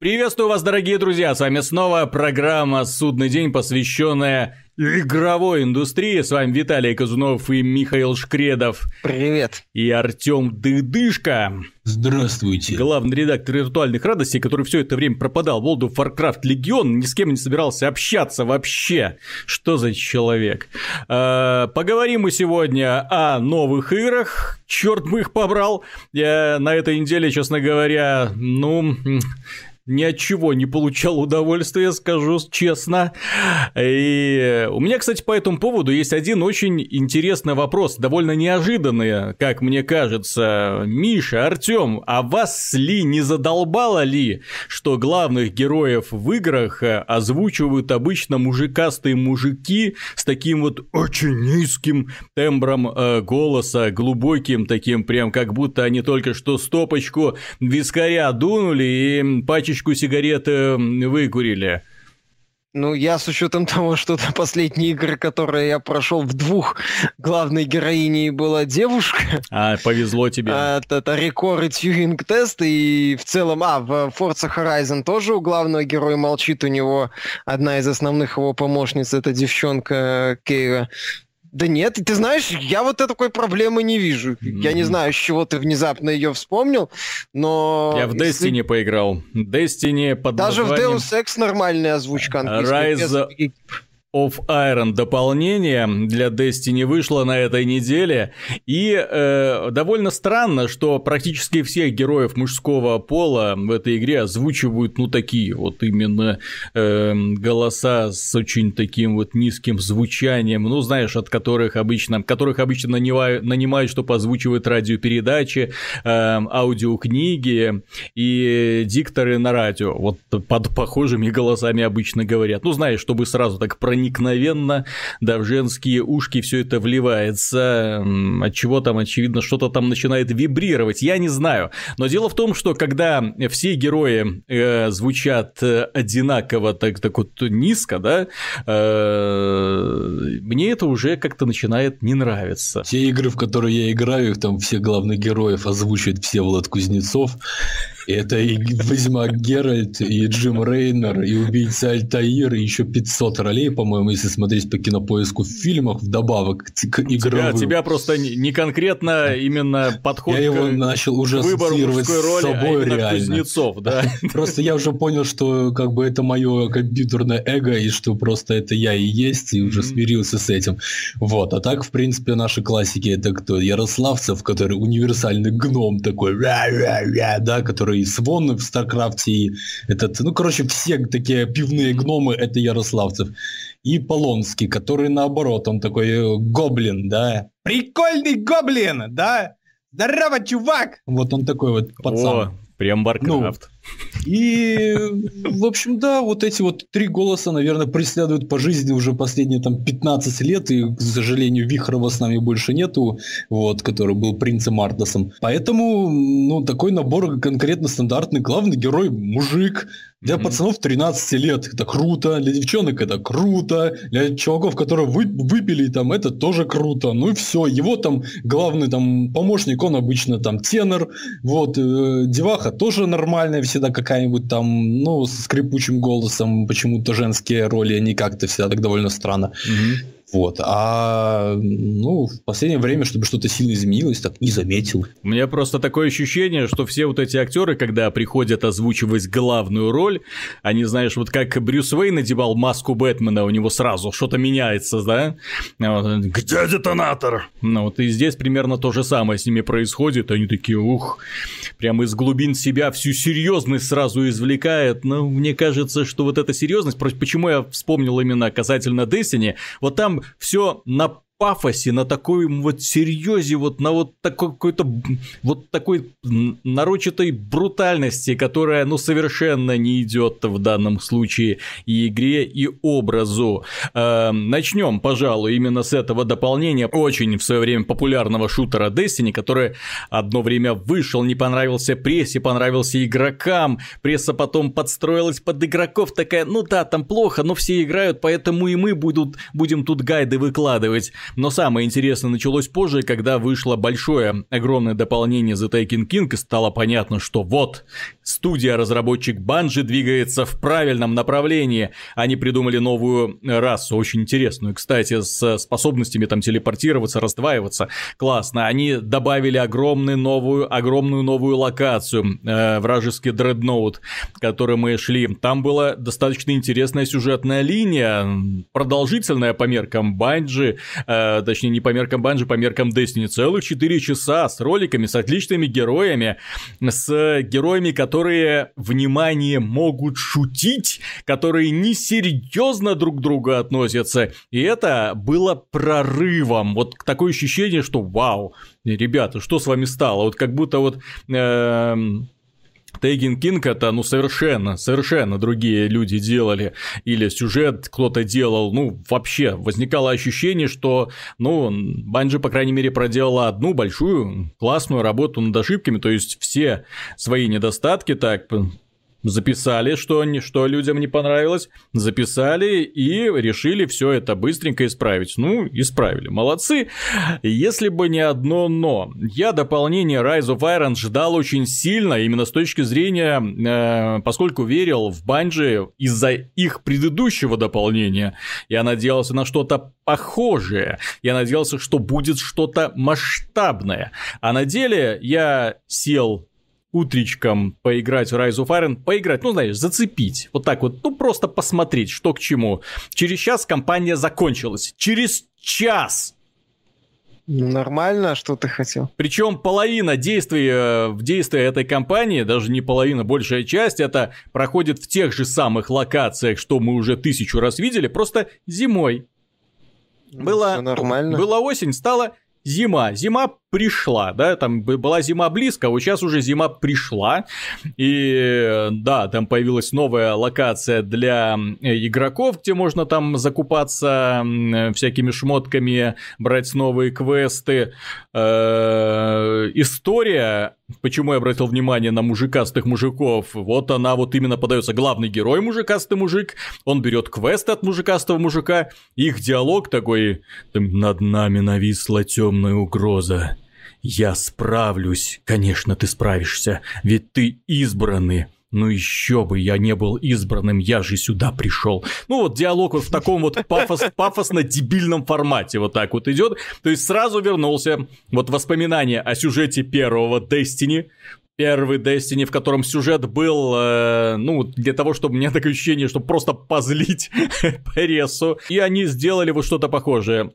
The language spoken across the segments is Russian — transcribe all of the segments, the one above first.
Приветствую вас, дорогие друзья! С вами снова программа «Судный день», посвященная игровой индустрии. С вами Виталий Казунов и Михаил Шкредов. Привет. И Артем Дыдышко. Здравствуйте. Главный редактор виртуальных радостей, который все это время пропадал в World of Warcraft Legion, ни с кем не собирался общаться вообще. Что за человек? Э, поговорим мы сегодня о новых играх. Черт бы их побрал. Я на этой неделе, честно говоря, ну ни от чего не получал удовольствия, скажу честно. И у меня, кстати, по этому поводу есть один очень интересный вопрос, довольно неожиданный, как мне кажется. Миша, Артем, а вас ли не задолбало ли, что главных героев в играх озвучивают обычно мужикастые мужики с таким вот очень низким тембром э, голоса, глубоким таким, прям как будто они только что стопочку вискаря дунули и пачечку пачечку сигарет выкурили. Ну, я с учетом того, что это последние игры, которые я прошел в двух главной героиней была девушка. А, повезло тебе. А, это, это рекорд Тьюринг тест, и в целом, а, в Forza Horizon тоже у главного героя молчит, у него одна из основных его помощниц, это девчонка Кейра. Да нет, ты знаешь, я вот такой проблемы не вижу. Mm-hmm. Я не знаю, с чего ты внезапно ее вспомнил, но... Я в если... Destiny поиграл. Destiny под Даже названием... в Deus Ex нормальная озвучка английская. Rise... Без of Iron дополнение для Destiny вышло на этой неделе. И э, довольно странно, что практически всех героев мужского пола в этой игре озвучивают, ну, такие вот именно э, голоса с очень таким вот низким звучанием, ну, знаешь, от которых обычно, которых обычно нанимают, нанимают чтобы озвучивать радиопередачи, э, аудиокниги и дикторы на радио. Вот под похожими голосами обычно говорят. Ну, знаешь, чтобы сразу так проникнуть проникновенно, да, в женские ушки все это вливается, от чего там, очевидно, что-то там начинает вибрировать, я не знаю. Но дело в том, что когда все герои э, звучат э, одинаково, так, так вот низко, да, э, мне это уже как-то начинает не нравиться. Все игры, в которые я играю, там все главных героев озвучивает Всеволод Кузнецов, это и Ведьмак Геральт, и Джим Рейнер, и Убийца Альтаир, и еще 500 ролей, по-моему, если смотреть по кинопоиску в фильмах, вдобавок к игровым. Тебя, тебя просто не конкретно именно подход Я его начал уже ассоциировать с ролью, а с собой а реально. Кузнецов, да? Просто я уже понял, что как бы это мое компьютерное эго, и что просто это я и есть, и уже смирился с этим. Вот, а так, в принципе, наши классики это кто? Ярославцев, который универсальный гном такой, да, который и Swann в StarCraft е, и этот, ну, короче, все такие пивные гномы, это Ярославцев. И Полонский, который наоборот, он такой э, гоблин, да. Прикольный гоблин, да? Здорово, чувак! Вот он такой вот пацан. О, прям Warcraft. Ну, и, в общем, да, вот эти вот три голоса, наверное, преследуют по жизни уже последние там 15 лет, и, к сожалению, Вихрова с нами больше нету, вот, который был принцем Артасом. Поэтому, ну, такой набор конкретно стандартный. Главный герой – мужик, для mm-hmm. пацанов 13 лет это круто, для девчонок это круто, для чуваков, которые вы, выпили там, это тоже круто. Ну и все, его там главный там помощник, он обычно там тенор, вот, э, деваха тоже нормальная, всегда какая-нибудь там, ну, с скрипучим голосом, почему-то женские роли, они как-то всегда так довольно странно. Mm-hmm. Вот. А ну, в последнее время, чтобы что-то сильно изменилось, так не заметил. У меня просто такое ощущение, что все вот эти актеры, когда приходят озвучивать главную роль, они, знаешь, вот как Брюс Уэйн надевал маску Бэтмена, у него сразу что-то меняется, да? Где детонатор? Ну вот и здесь примерно то же самое с ними происходит. Они такие, ух, прямо из глубин себя всю серьезность сразу извлекает. Но ну, мне кажется, что вот эта серьезность, почему я вспомнил именно касательно Destiny, вот там все на пафосе, на такой вот серьезе, вот на вот такой какой-то вот такой нарочатой брутальности, которая, ну, совершенно не идет в данном случае и игре, и образу. Э, начнем, пожалуй, именно с этого дополнения очень в свое время популярного шутера Destiny, который одно время вышел, не понравился прессе, понравился игрокам, пресса потом подстроилась под игроков, такая, ну да, там плохо, но все играют, поэтому и мы будут, будем тут гайды выкладывать. Но самое интересное началось позже, когда вышло большое, огромное дополнение The Taken King, и стало понятно, что вот, студия-разработчик Банжи двигается в правильном направлении. Они придумали новую расу, очень интересную, кстати, с способностями там телепортироваться, раздваиваться. Классно. Они добавили огромную новую, огромную новую локацию, э, вражеский дредноут, который мы шли. Там была достаточно интересная сюжетная линия, продолжительная по меркам Банжи, э, точнее не по меркам Банжи, по меркам Destiny. Целых 4 часа с роликами, с отличными героями, с героями, которые, внимание, могут шутить, которые несерьезно друг к другу относятся. И это было прорывом. Вот такое ощущение, что вау, ребята, что с вами стало? Вот как будто вот... Э, Тейгин Кинг это, ну, совершенно, совершенно другие люди делали, или сюжет кто-то делал, ну, вообще, возникало ощущение, что, ну, Банджи, по крайней мере, проделала одну большую классную работу над ошибками, то есть все свои недостатки так записали, что, что людям не понравилось, записали и решили все это быстренько исправить. Ну, исправили, молодцы. Если бы не одно но. Я дополнение Rise of Iron ждал очень сильно, именно с точки зрения, э, поскольку верил в Банжи из-за их предыдущего дополнения. Я надеялся на что-то похожее. Я надеялся, что будет что-то масштабное. А на деле я сел утречком поиграть в Rise of Iron, поиграть, ну, знаешь, зацепить, вот так вот, ну, просто посмотреть, что к чему. Через час кампания закончилась. Через час! Нормально, что ты хотел. Причем половина действий э, в действии этой кампании, даже не половина, большая часть, это проходит в тех же самых локациях, что мы уже тысячу раз видели, просто зимой. Было, нормально. Была осень, стала зима. Зима пришла, да, там была зима близко, а вот сейчас уже зима пришла, и да, там появилась новая локация для игроков, где можно там закупаться всякими шмотками, брать новые квесты. Э, история, почему я обратил внимание на мужикастых мужиков, вот она вот именно подается, главный герой мужикастый мужик, он берет квесты от мужикастого мужика, их диалог такой, над нами нависла темная угроза, «Я справлюсь». «Конечно, ты справишься, ведь ты избранный». Ну еще бы, я не был избранным, я же сюда пришел. Ну вот диалог вот в таком вот пафос, пафосно-дебильном формате вот так вот идет. То есть сразу вернулся вот воспоминания о сюжете первого Destiny, первый Destiny, в котором сюжет был, э, ну, для того, чтобы мне такое ощущение, чтобы просто позлить прессу. И они сделали вот что-то похожее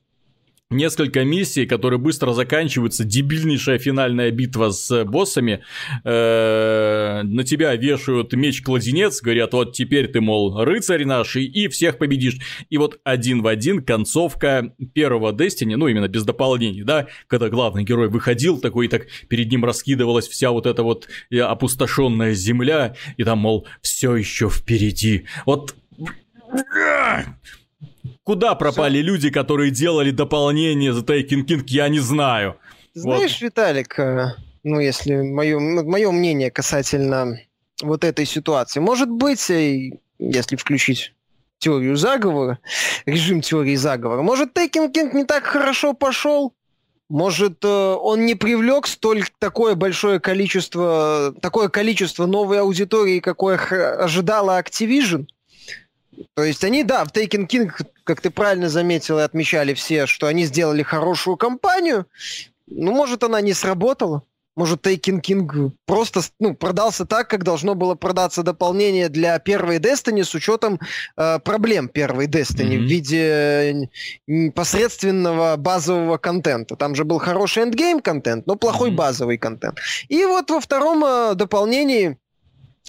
несколько миссий, которые быстро заканчиваются, дебильнейшая финальная битва с боссами, э, на тебя вешают меч-кладенец, говорят, вот теперь ты, мол, рыцарь наш, и всех победишь. И вот один в один концовка первого Destiny, ну, именно без дополнений, да, когда главный герой выходил такой, и так перед ним раскидывалась вся вот эта вот э, опустошенная земля, и там, мол, все еще впереди. Вот Куда пропали Всё. люди, которые делали дополнение The Taken King, я не знаю. Знаешь, вот. Виталик, э, ну, если мое, мое мнение касательно вот этой ситуации, может быть, э, если включить теорию заговора, режим теории заговора, может, Taken King не так хорошо пошел, может, э, он не привлек столь такое большое количество, такое количество новой аудитории, какое ожидала Activision? То есть они, да, в Taken King, как ты правильно заметил и отмечали все, что они сделали хорошую кампанию. Ну, может, она не сработала. Может, Taken King просто ну, продался так, как должно было продаться дополнение для первой Destiny с учетом э, проблем первой Destiny mm-hmm. в виде э, посредственного базового контента. Там же был хороший эндгейм контент, но плохой mm-hmm. базовый контент. И вот во втором э, дополнении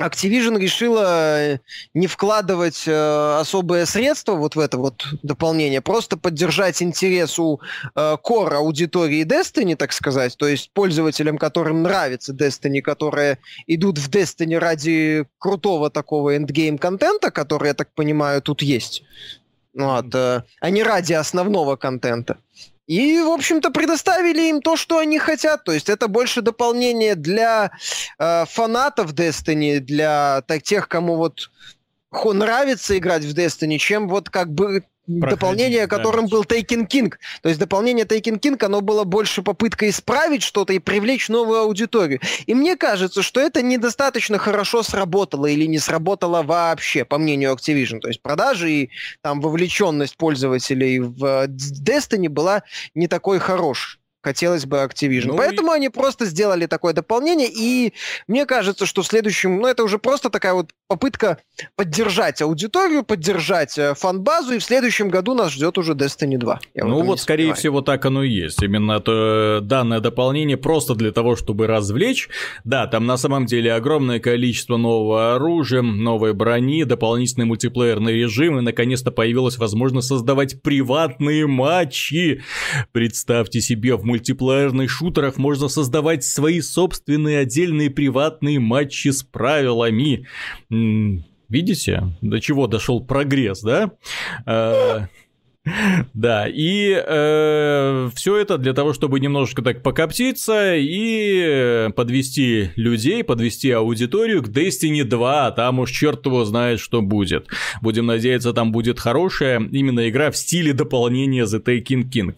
Activision решила э, не вкладывать э, особые средства вот в это вот дополнение, просто поддержать интерес у э, core аудитории Destiny, так сказать, то есть пользователям, которым нравится Destiny, которые идут в Destiny ради крутого такого эндгейм контента, который, я так понимаю, тут есть. Вот, э, а не ради основного контента. И, в общем-то, предоставили им то, что они хотят. То есть это больше дополнение для э, фанатов Destiny, для так, тех, кому вот нравится играть в Destiny, чем вот как бы дополнение, которым был Taken King. То есть дополнение Taken King, оно было больше попыткой исправить что-то и привлечь новую аудиторию. И мне кажется, что это недостаточно хорошо сработало или не сработало вообще, по мнению Activision. То есть продажи и там вовлеченность пользователей в Destiny была не такой хорошей хотелось бы Activision. Ну Поэтому и... они просто сделали такое дополнение, и мне кажется, что в следующем, ну это уже просто такая вот попытка поддержать аудиторию, поддержать э, фан-базу, и в следующем году нас ждет уже Destiny 2. ну вот, скорее сомневаюсь. всего, так оно и есть. Именно то, э, данное дополнение просто для того, чтобы развлечь. Да, там на самом деле огромное количество нового оружия, новой брони, дополнительный мультиплеерный режим, и наконец-то появилась возможность создавать приватные матчи. Представьте себе, в мультиплеерных шутерах можно создавать свои собственные отдельные приватные матчи с правилами. Видите, до чего дошел прогресс, да? Да, и э, все это для того, чтобы немножечко так покоптиться и подвести людей, подвести аудиторию к Destiny 2, а там уж черт его знает, что будет. Будем надеяться, там будет хорошая именно игра в стиле дополнения The Taking King.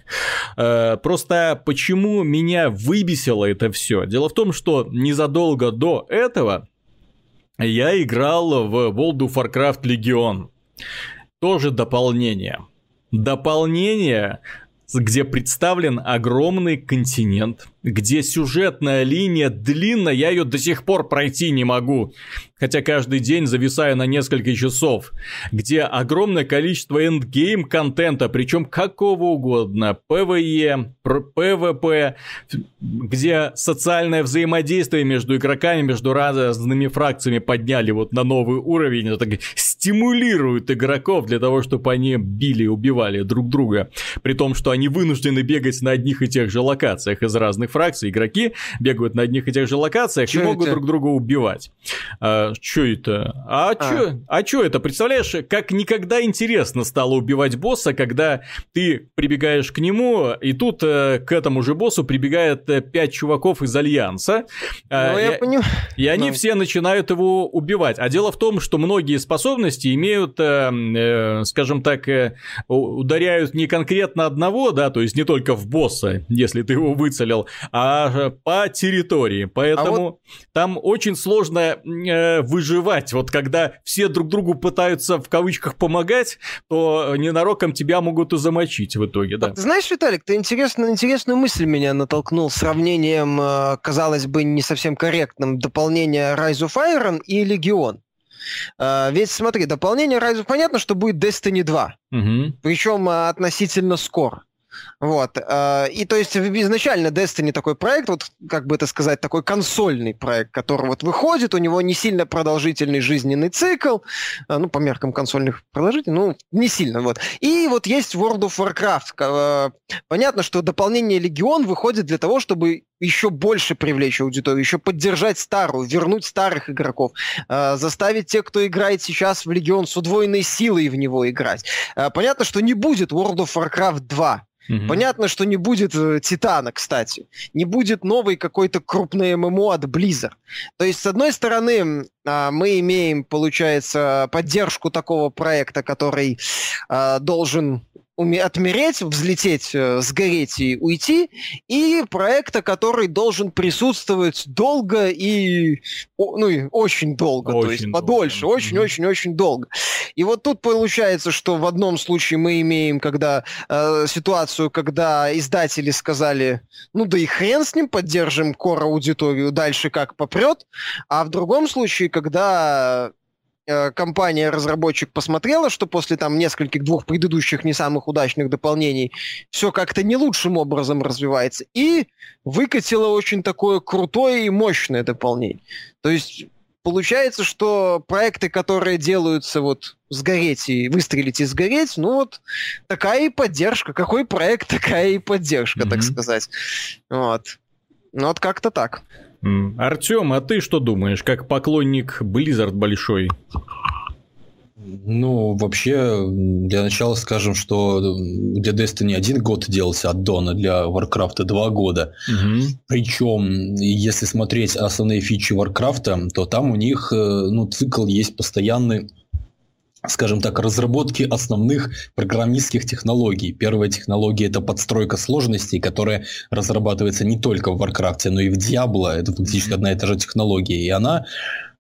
Э, просто почему меня выбесило это все? Дело в том, что незадолго до этого я играл в World of Warcraft Legion. Тоже дополнение дополнение, где представлен огромный континент, где сюжетная линия длинная, я ее до сих пор пройти не могу хотя каждый день зависаю на несколько часов, где огромное количество endgame контента, причем какого угодно, PvE, PvP, где социальное взаимодействие между игроками, между разными фракциями подняли вот на новый уровень, это так стимулирует игроков для того, чтобы они били и убивали друг друга, при том, что они вынуждены бегать на одних и тех же локациях из разных фракций, игроки бегают на одних и тех же локациях Чё и могут это? друг друга убивать. А, что это? А, а. Чё, а чё это? Представляешь, как никогда интересно стало убивать босса, когда ты прибегаешь к нему, и тут э, к этому же боссу прибегает э, пять чуваков из Альянса. Э, ну, я и, понимаю. И они ну. все начинают его убивать. А дело в том, что многие способности имеют, э, э, скажем так, э, ударяют не конкретно одного, да, то есть не только в босса, если ты его выцелил, а по территории. Поэтому а вот... там очень сложно выживать. Вот когда все друг другу пытаются в кавычках помогать, то ненароком тебя могут и замочить в итоге, да. знаешь, Виталик, ты интересно, интересную мысль меня натолкнул сравнением, казалось бы, не совсем корректным дополнения Rise of Iron и Легион. Uh, ведь смотри, дополнение Rise понятно, что будет Destiny 2. Угу. Причем uh, относительно скоро. Вот. Э, и то есть изначально Destiny такой проект, вот как бы это сказать, такой консольный проект, который вот выходит, у него не сильно продолжительный жизненный цикл, э, ну, по меркам консольных продолжительный, ну, не сильно, вот. И вот есть World of Warcraft. Понятно, что дополнение Легион выходит для того, чтобы еще больше привлечь аудиторию, еще поддержать старую, вернуть старых игроков, заставить тех, кто играет сейчас в Легион с удвоенной силой в него играть. понятно, что не будет World of Warcraft 2, Угу. Понятно, что не будет э, Титана, кстати. Не будет новой какой-то крупной ММО от Blizzard. То есть, с одной стороны, э, мы имеем, получается, поддержку такого проекта, который э, должен отмереть, взлететь, э, сгореть и уйти, и проекта, который должен присутствовать долго и, ну, и очень долго, очень то есть долго. подольше, очень-очень-очень mm-hmm. долго. И вот тут получается, что в одном случае мы имеем когда э, ситуацию, когда издатели сказали, ну да и хрен с ним, поддержим кор аудиторию дальше как попрет, а в другом случае, когда компания-разработчик посмотрела, что после там нескольких двух предыдущих не самых удачных дополнений все как-то не лучшим образом развивается, и выкатила очень такое крутое и мощное дополнение. То есть получается, что проекты, которые делаются вот сгореть и выстрелить и сгореть, ну вот такая и поддержка. Какой проект, такая и поддержка, mm-hmm. так сказать. Вот. Ну вот как-то так. Артем, а ты что думаешь, как поклонник Blizzard большой? Ну, вообще, для начала скажем, что для Destiny один год делался от Дона, для Warcraft два года. Угу. Причем, если смотреть основные фичи Warcraft, то там у них ну, цикл есть постоянный скажем так, разработки основных программистских технологий. Первая технология – это подстройка сложностей, которая разрабатывается не только в Warcraft, но и в Diablo. Это фактически одна и та же технология. И она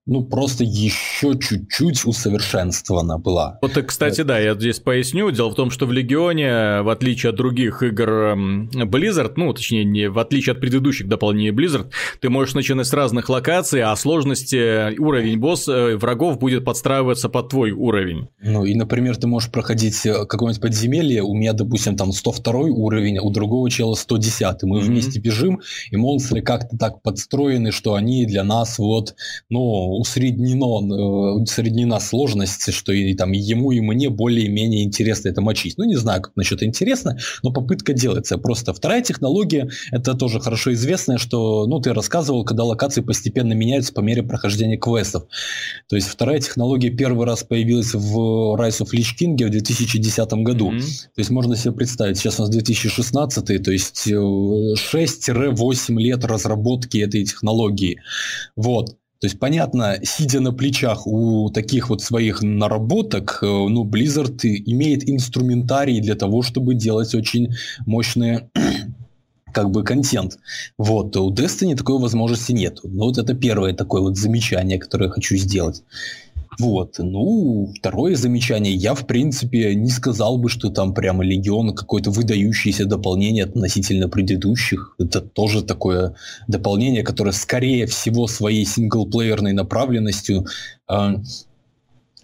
ну, просто еще чуть-чуть усовершенствована была. Вот, кстати, да, я здесь поясню. Дело в том, что в Легионе, в отличие от других игр Blizzard, ну, точнее, не в отличие от предыдущих дополнений Blizzard, ты можешь начинать с разных локаций, а сложности уровень босс э, врагов будет подстраиваться под твой уровень. Ну, и, например, ты можешь проходить э, какое-нибудь подземелье, у меня, допустим, там 102 уровень, а у другого чела 110, мы mm-hmm. вместе бежим, и монстры как-то так подстроены, что они для нас вот, ну, усреднено, э, усреднена сложность, что и там ему, и мне более-менее интересно это мочить. Ну, не знаю, как насчет интересно, но попытка делается. Просто вторая технология, это тоже хорошо известная, что, ну, ты рассказывал, когда локации постепенно меняются по мере прохождения квестов. То есть вторая технология первый раз появилась в Rise of Lich King в 2010 году. Mm-hmm. То есть можно себе представить, сейчас у нас 2016, то есть 6-8 э, лет разработки этой технологии. Вот. То есть, понятно, сидя на плечах у таких вот своих наработок, э, ну, Blizzard имеет инструментарий для того, чтобы делать очень мощные как бы контент. Вот, у Destiny такой возможности нет. Но вот это первое такое вот замечание, которое я хочу сделать. Вот. Ну, второе замечание. Я, в принципе, не сказал бы, что там прямо Легион какое-то выдающееся дополнение относительно предыдущих. Это тоже такое дополнение, которое, скорее всего, своей синглплеерной направленностью э,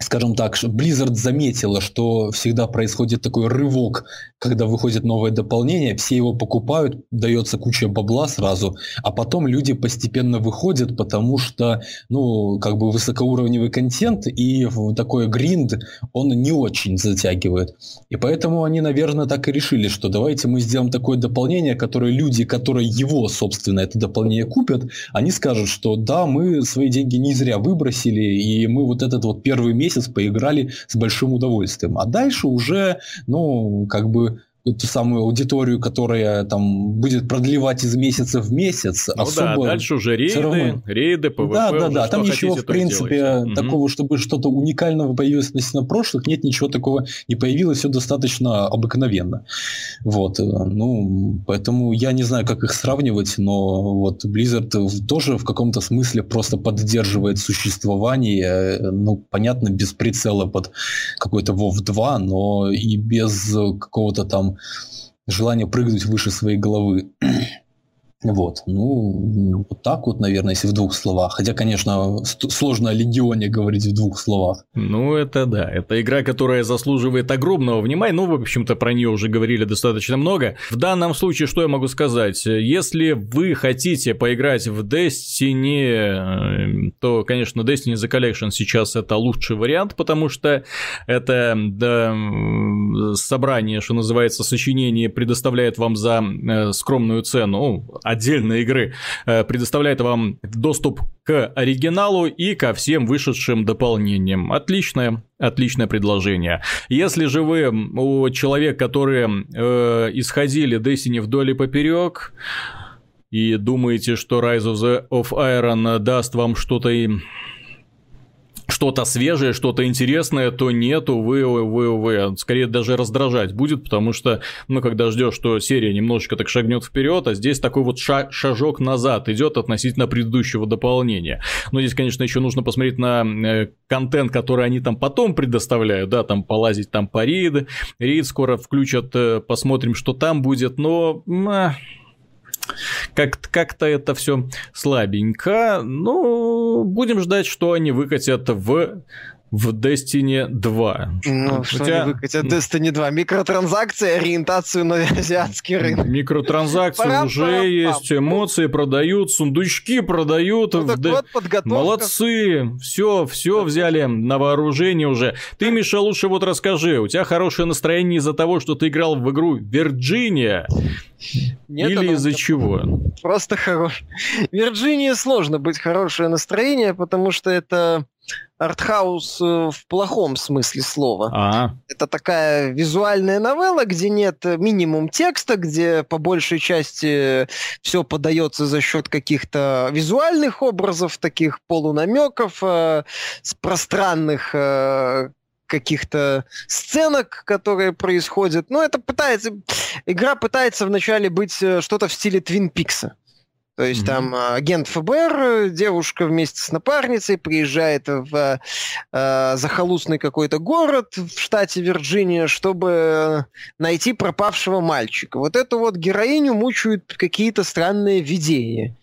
скажем так, Blizzard заметила, что всегда происходит такой рывок, когда выходит новое дополнение, все его покупают, дается куча бабла сразу, а потом люди постепенно выходят, потому что, ну, как бы высокоуровневый контент и такой гринд, он не очень затягивает. И поэтому они, наверное, так и решили, что давайте мы сделаем такое дополнение, которое люди, которые его, собственно, это дополнение купят, они скажут, что да, мы свои деньги не зря выбросили, и мы вот этот вот первый месяц месяц поиграли с большим удовольствием. А дальше уже, ну, как бы ту самую аудиторию, которая там будет продлевать из месяца в месяц. Ну особо да, дальше уже рейды, равно... рейды, PvP. Да, да, да. Там ничего, в принципе, такого, угу. чтобы что-то уникального появилось относительно прошлых, нет, ничего такого не появилось, все достаточно обыкновенно. Вот. Э, ну, поэтому я не знаю, как их сравнивать, но вот Blizzard тоже в каком-то смысле просто поддерживает существование, ну, понятно, без прицела под какой-то WoW 2, но и без какого-то там желание прыгнуть выше своей головы. Вот, ну, вот так вот, наверное, если в двух словах. Хотя, конечно, сложно о Легионе говорить в двух словах. Ну, это да, это игра, которая заслуживает огромного внимания, ну, в общем-то, про нее уже говорили достаточно много. В данном случае, что я могу сказать? Если вы хотите поиграть в Destiny, э, то, конечно, Destiny The Collection сейчас это лучший вариант, потому что это да, собрание, что называется, сочинение предоставляет вам за э, скромную цену отдельной игры э, предоставляет вам доступ к оригиналу и ко всем вышедшим дополнениям. Отличное, отличное предложение. Если же вы у человек, которые э, исходили Destiny вдоль и поперек, и думаете, что Rise of, the, of Iron даст вам что-то что-то свежее, что-то интересное, то нету, вы, вы, вы, скорее даже раздражать будет, потому что, ну, когда ждешь, что серия немножечко так шагнет вперед, а здесь такой вот ша- шажок назад идет относительно предыдущего дополнения. Но здесь, конечно, еще нужно посмотреть на э, контент, который они там потом предоставляют, да, там полазить там по рейд, рейд скоро включат, э, посмотрим, что там будет, но... Э, как- как-то это все слабенько. Ну, будем ждать, что они выкатят в в Destiny 2. Ну, что Хотя... они выкатят Destiny 2? Микротранзакции, ориентацию на азиатский рынок. Микротранзакции пора, уже есть, эмоции продают, сундучки продают. Ну, в... вот, подготовка. Молодцы, все, все взяли на вооружение уже. Ты, Миша, лучше вот расскажи, у тебя хорошее настроение из-за того, что ты играл в игру Вирджиния? Нет, Или из-за чего? Просто хорош. Вирджинии сложно быть хорошее настроение, потому что это артхаус э, в плохом смысле слова. А-а. Это такая визуальная новелла, где нет минимум текста, где по большей части все подается за счет каких-то визуальных образов, таких полунамеков, э, пространных э, каких-то сценок, которые происходят. Ну, это пытается... Игра пытается вначале быть э, что-то в стиле Твин Пикса. То есть mm-hmm. там а, агент ФБР, девушка вместе с напарницей приезжает в э, захолустный какой-то город в штате Вирджиния, чтобы найти пропавшего мальчика. Вот эту вот героиню мучают какие-то странные видения.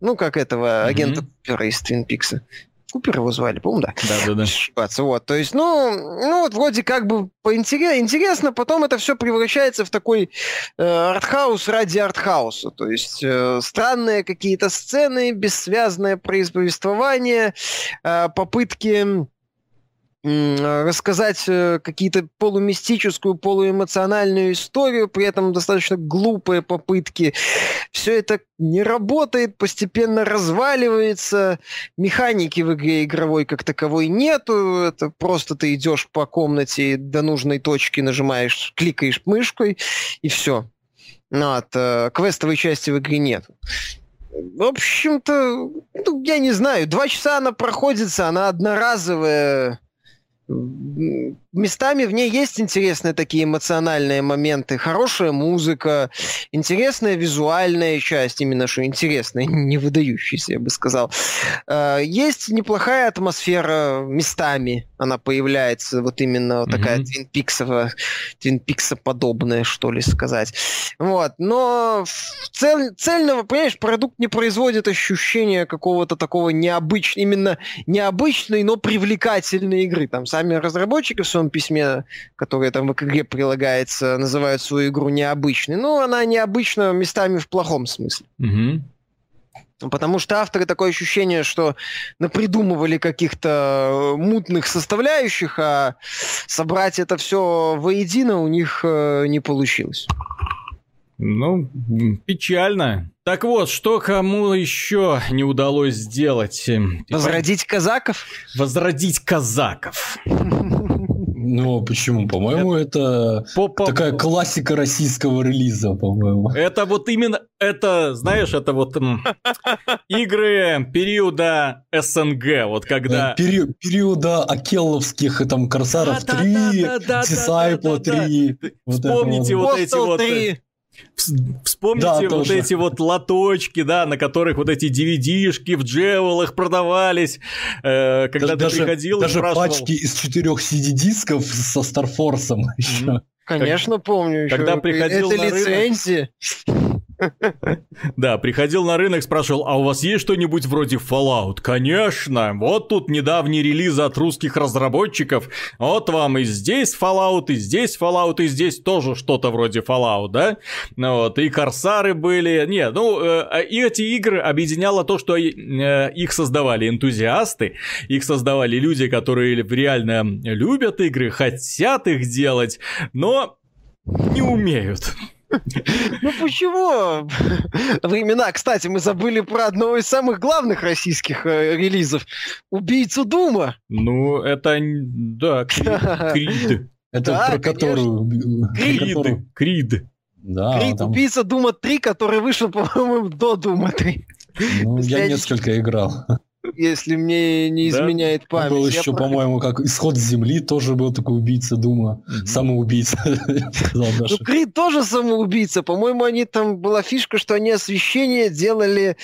Ну, как этого агента mm-hmm. из Твин Пикса. Купер его звали, по-моему, да. Да, да, да. Вот, то есть, ну, ну вот вроде как бы интересно, потом это все превращается в такой э, артхаус ради артхауса. То есть э, странные какие-то сцены, бессвязное повествование, э, попытки рассказать э, какие-то полумистическую, полуэмоциональную историю, при этом достаточно глупые попытки. Все это не работает, постепенно разваливается. Механики в игре игровой как таковой нету. Это просто ты идешь по комнате до нужной точки, нажимаешь, кликаешь мышкой, и все. Ну, от э, квестовой части в игре нет. В общем-то, ну, я не знаю, два часа она проходится, она одноразовая местами в ней есть интересные такие эмоциональные моменты, хорошая музыка, интересная визуальная часть, именно что интересная, не выдающаяся, я бы сказал. А, есть неплохая атмосфера местами, она появляется, вот именно mm-hmm. такая Твин Пиксова, Твин Пикса подобная, что ли сказать. Вот, но цель, цельного, понимаешь, продукт не производит ощущения какого-то такого необычного, именно необычной, но привлекательной игры. Там сами разработчики в своем письме, которое там в игре прилагается, называют свою игру необычной. Ну, она необычна местами в плохом смысле. Угу. Потому что авторы такое ощущение, что напридумывали каких-то мутных составляющих, а собрать это все воедино у них э, не получилось. Ну, печально. Так вот, что кому еще не удалось сделать? Возродить казаков? Возродить казаков. Ну, почему? По-моему, это По такая классика российского релиза, по-моему. Это вот именно, это, знаешь, это вот игры периода СНГ, вот когда... Пери периода Акеловских, там, Корсаров 3, Disciple 3. Вспомните вот эти вот... Вспомните да, вот тоже. эти вот лоточки, да, на которых вот эти DVD-шки в джевелах продавались, э, когда даже, ты приходил даже спрашивал... пачки из четырех CD-дисков со Старфорсом mm-hmm. еще. Конечно, помню. Когда еще. приходил Это на лицензия. Рынок... Да, приходил на рынок, спрашивал, а у вас есть что-нибудь вроде Fallout? Конечно, вот тут недавний релиз от русских разработчиков. Вот вам и здесь Fallout, и здесь Fallout, и здесь тоже что-то вроде Fallout, да? Вот, и Корсары были. Не, ну, э, и эти игры объединяло то, что э, их создавали энтузиасты, их создавали люди, которые реально любят игры, хотят их делать, но не умеют. Ну почему? Времена, кстати, мы забыли про одного из самых главных российских э, релизов. Убийцу Дума. Ну, это, да, Крид. Это да, про которую... Крид. Крид. Да, Крид, там... убийца Дума 3, который вышел, по-моему, до Дума 3. Ну, я несколько играл если мне не изменяет да? память. Был еще, по-моему, как исход с земли тоже был такой убийца, думаю, угу. самоубийца. Ну, Крид тоже самоубийца. По-моему, они там была фишка, что они освещение делали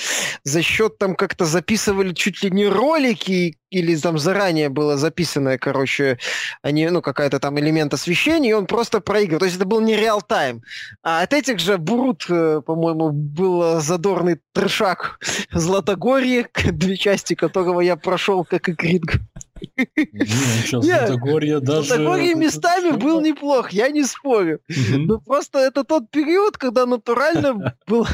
за счет там как-то записывали чуть ли не ролики или там заранее было записанное, короче, они, ну, какая-то там элемент освещения, и он просто проигрывал. То есть это был не реал-тайм. А от этих же Брут, э, по-моему, был задорный трешак Златогорье, две части которого я прошел, как и Кринг. Златогорье даже... Златогорье местами был неплох, я не спорю. Но просто это тот период, когда натурально был...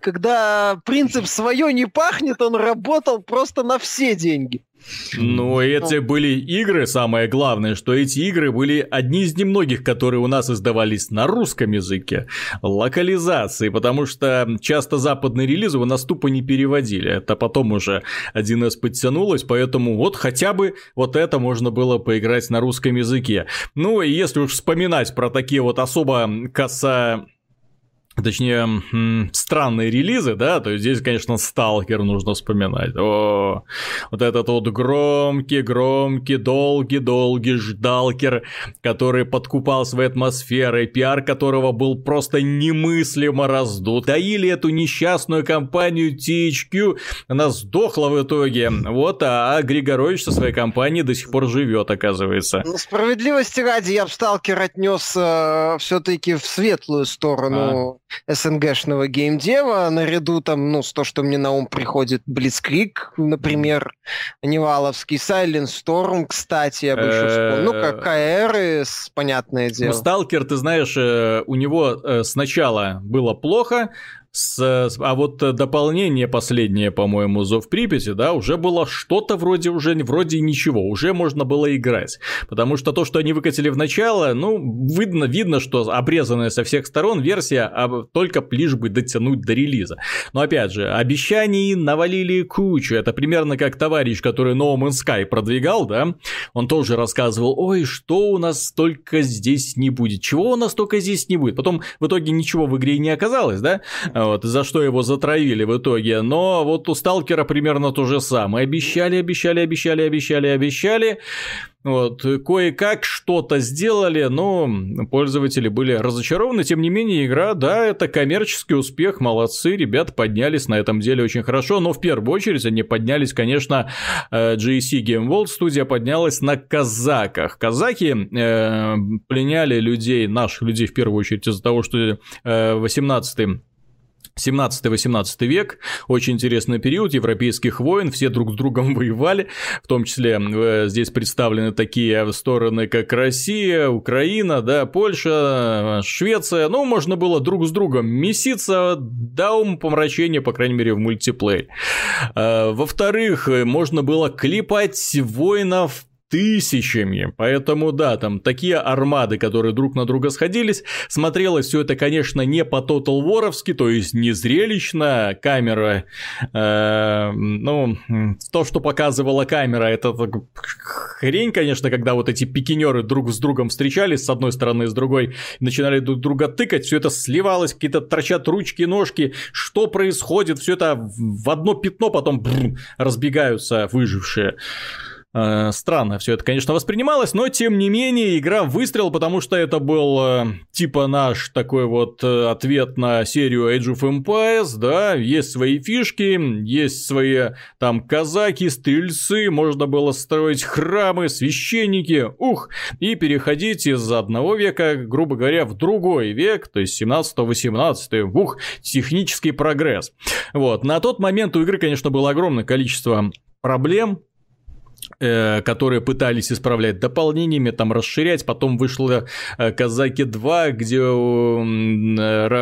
Когда принцип «свое не пахнет», он работал просто на все деньги. Ну, эти были игры, самое главное, что эти игры были одни из немногих, которые у нас издавались на русском языке. Локализации, потому что часто западные релизы у нас тупо не переводили. Это потом уже 1С подтянулось, поэтому вот хотя бы вот это можно было поиграть на русском языке. Ну, и если уж вспоминать про такие вот особо коса точнее, странные релизы, да, то есть здесь, конечно, Сталкер нужно вспоминать. О, вот этот вот громкий, громкий, долгий, долгий ждалкер, который подкупал своей атмосферой, пиар которого был просто немыслимо раздут. Доили эту несчастную компанию THQ, она сдохла в итоге. Вот, а Григорович со своей компанией до сих пор живет, оказывается. Ну, справедливости ради, я бы Сталкер отнес э, все-таки в светлую сторону. А СНГшного геймдева, наряду там, ну, с то, что мне на ум приходит, Blitzkrieg, например, Неваловский, Silent Storm, кстати, я бы еще вспомнил. Ну, как КР, понятное дело. Ну, Сталкер, ты знаешь, э, у него э, сначала было плохо, с, а вот дополнение последнее, по-моему, Зов Припяти, да, уже было что-то вроде уже вроде ничего, уже можно было играть. Потому что то, что они выкатили в начало, ну, видно, видно, что обрезанная со всех сторон версия, а только лишь бы дотянуть до релиза. Но опять же, обещаний навалили кучу. Это примерно как товарищ, который No Man's Sky продвигал, да, он тоже рассказывал, ой, что у нас только здесь не будет, чего у нас только здесь не будет. Потом в итоге ничего в игре не оказалось, да, вот, за что его затравили в итоге. Но вот у Сталкера примерно то же самое. Обещали, обещали, обещали, обещали, обещали. Вот, кое-как что-то сделали, но пользователи были разочарованы. Тем не менее, игра, да, это коммерческий успех, молодцы, ребята поднялись на этом деле очень хорошо, но в первую очередь они поднялись, конечно, э, GSC Game World студия поднялась на казаках. Казаки э, пленяли людей, наших людей в первую очередь из-за того, что э, 18 17-18 век, очень интересный период европейских войн, все друг с другом воевали, в том числе э, здесь представлены такие стороны, как Россия, Украина, да, Польша, Швеция, ну, можно было друг с другом меситься до умопомрачения, по крайней мере, в мультиплеере. Э, во-вторых, можно было клепать воинов тысячами. Поэтому, да, там такие армады, которые друг на друга сходились. Смотрелось все это, конечно, не по Total Warovски, то есть не зрелищно. Камера, э, ну, то, что показывала камера, это хрень, конечно, когда вот эти пикинеры друг с другом встречались с одной стороны, с другой, начинали друг друга тыкать, все это сливалось, какие-то торчат ручки, ножки, что происходит, все это в одно пятно потом бррр, разбегаются выжившие. Э, странно все это, конечно, воспринималось, но тем не менее игра выстрел, потому что это был э, типа наш такой вот э, ответ на серию Age of Empires, да, есть свои фишки, есть свои там казаки, стрельцы, можно было строить храмы, священники, ух, и переходить из одного века, грубо говоря, в другой век, то есть 17-18, ух, технический прогресс. Вот, на тот момент у игры, конечно, было огромное количество проблем, которые пытались исправлять дополнениями, там расширять, потом вышло э, Казаки 2, где э,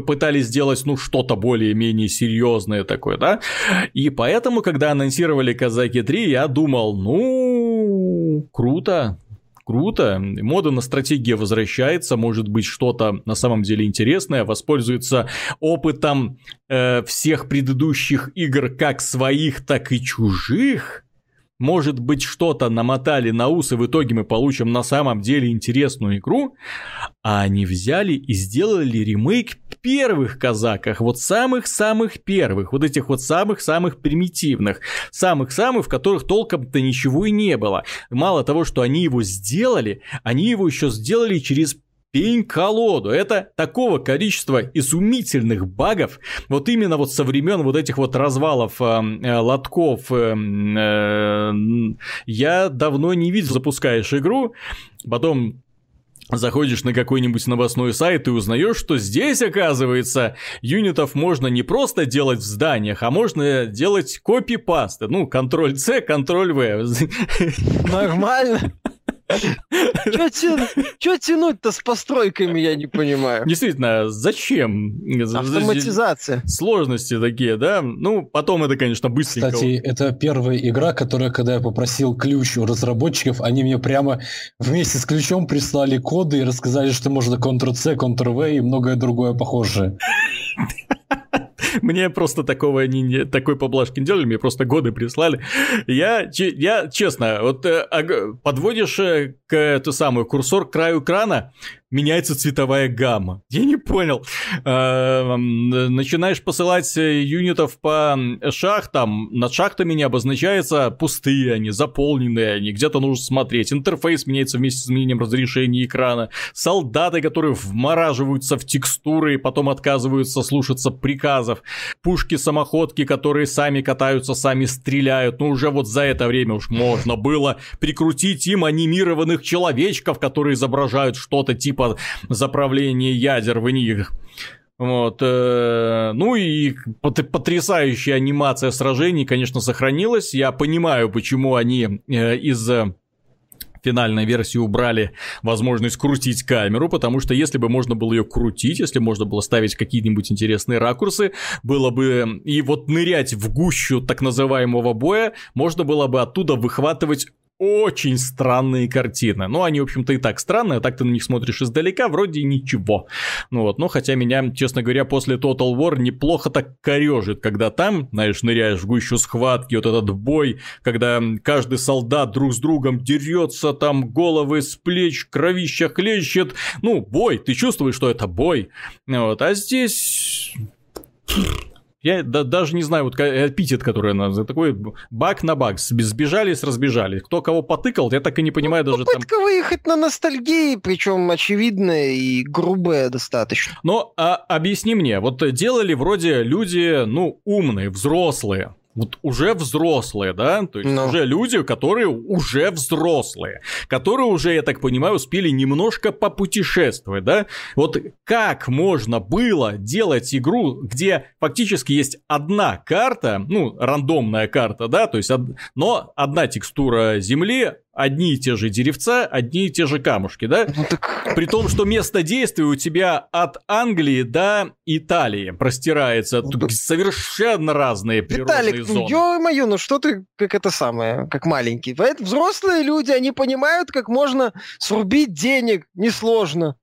пытались сделать, ну, что-то более-менее серьезное такое, да, и поэтому, когда анонсировали Казаки 3, я думал, ну, круто, круто, мода на стратегии возвращается, может быть что-то на самом деле интересное, воспользуется опытом э, всех предыдущих игр, как своих, так и чужих, может быть, что-то намотали на ус, и в итоге мы получим на самом деле интересную игру, а они взяли и сделали ремейк первых казаках, вот самых-самых первых, вот этих вот самых-самых примитивных, самых-самых, в которых толком-то ничего и не было. Мало того, что они его сделали, они его еще сделали через пень-колоду. Это такого количества изумительных багов, вот именно вот со времен вот этих вот развалов э, э, лотков, э, э, я давно не видел. Запускаешь игру, потом Заходишь на какой-нибудь новостной сайт и узнаешь, что здесь, оказывается, юнитов можно не просто делать в зданиях, а можно делать копипасты. Ну, контроль-C, контроль-V. Нормально. Что тянуть-то с постройками, я не понимаю. Действительно, зачем? Автоматизация. Сложности такие, да? Ну, потом это, конечно, быстренько. Кстати, это первая игра, которая, когда я попросил ключ у разработчиков, они мне прямо вместе с ключом прислали коды и рассказали, что можно Ctrl-C, Ctrl-V и многое другое похожее. Мне просто такого они, такой поблажки не делали, мне просто годы прислали. Я, я честно, вот э, подводишь э, к эту самую курсор к краю экрана, меняется цветовая гамма. Я не понял. Э, начинаешь посылать юнитов по шахтам, над шахтами не обозначается пустые они, заполненные они, где-то нужно смотреть. Интерфейс меняется вместе с изменением разрешения экрана. Солдаты, которые вмораживаются в текстуры и потом отказываются слушаться приказов. Пушки-самоходки, которые сами катаются, сами стреляют. Ну, уже вот за это время уж можно было прикрутить им анимированных человечков, которые изображают что-то типа заправления ядер в них. Вот, э, ну и потрясающая анимация сражений, конечно, сохранилась. Я понимаю, почему они э, из финальной версии убрали возможность крутить камеру, потому что если бы можно было ее крутить, если можно было ставить какие-нибудь интересные ракурсы, было бы и вот нырять в гущу так называемого боя, можно было бы оттуда выхватывать очень странные картины. Ну, они, в общем-то, и так странные, а так ты на них смотришь издалека, вроде ничего. Ну вот, но хотя меня, честно говоря, после Total War неплохо так корежит, когда там, знаешь, ныряешь в гущу схватки, вот этот бой, когда каждый солдат друг с другом дерется, там головы с плеч, кровища хлещет. Ну, бой, ты чувствуешь, что это бой. Вот, а здесь я да, даже не знаю, вот эпитет, который она такой баг на баг, сбежались, разбежались. Кто кого потыкал, я так и не понимаю ну, даже попытка там... выехать на ностальгии, причем очевидная и грубая достаточно. Но а, объясни мне, вот делали вроде люди, ну, умные, взрослые, вот уже взрослые, да, то есть Но. Ну. уже люди, которые уже взрослые, которые уже, я так понимаю, успели немножко попутешествовать, да, вот как можно было делать игру, где фактически есть одна карта, ну, рандомная карта, да, то есть, но одна текстура земли, одни и те же деревца, одни и те же камушки, да? Ну, так... При том, что место действия у тебя от Англии до Италии простирается. Ну, Тут совершенно разные природные Виталик, зоны. ё-моё, ну что ты как это самое, как маленький. Поэтому взрослые люди, они понимают, как можно срубить денег несложно.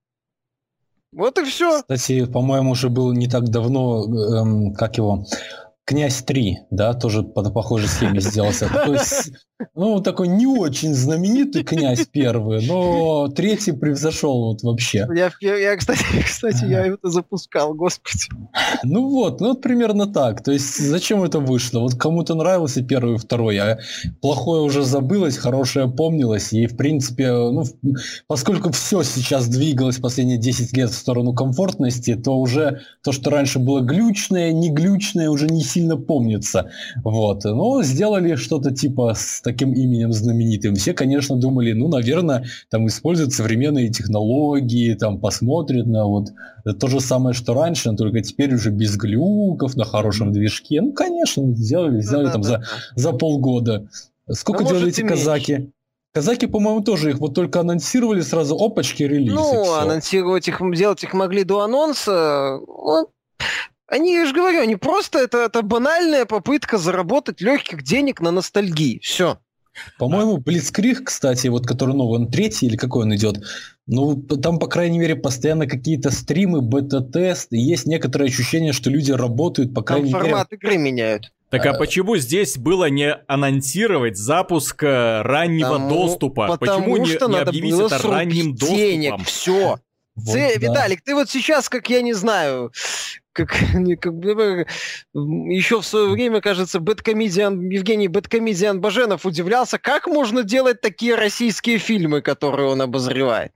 Вот и все. Кстати, по-моему, уже был не так давно, эм, как его, Князь 3, да, тоже по похожей схеме сделался. То есть, ну, такой не очень знаменитый князь первый, но третий превзошел вот вообще. Я, я, я кстати, кстати, я это запускал, господи. Ну вот, ну вот примерно так. То есть, зачем это вышло? Вот кому-то нравился первый и второй, а плохое уже забылось, хорошее помнилось, и в принципе, ну, поскольку все сейчас двигалось последние 10 лет в сторону комфортности, то уже то, что раньше было глючное, не глючное, уже не сильно помнится. Вот. Но сделали что-то типа с таким именем знаменитым. Все, конечно, думали, ну, наверное, там используют современные технологии, там посмотрят на вот то же самое, что раньше, но только теперь уже без глюков, на хорошем движке. Ну, конечно, сделали, сделали ну, там да, за, да. за полгода. Сколько ну, делали эти казаки? Казаки, по-моему, тоже их вот только анонсировали сразу, опачки, релиз. Ну, анонсировать их, делать их могли до анонса. Ну, они, я же говорю, они просто, это, это банальная попытка заработать легких денег на ностальгии. Все. По-моему, Блицкриг, кстати, вот который новый, он третий или какой он идет, ну, там, по крайней мере, постоянно какие-то стримы, бета-тесты, есть некоторое ощущение, что люди работают, по крайней там мере... формат игры меняют. Так а, а почему здесь было не анонсировать запуск э, раннего потому, доступа? Почему не, не объявить это ранним доступом? денег, все. Вот, ты, да. Виталик, ты вот сейчас, как я не знаю, как, как еще в свое время, кажется, бэткомедиан, Евгений Бэткомедиан Баженов удивлялся, как можно делать такие российские фильмы, которые он обозревает.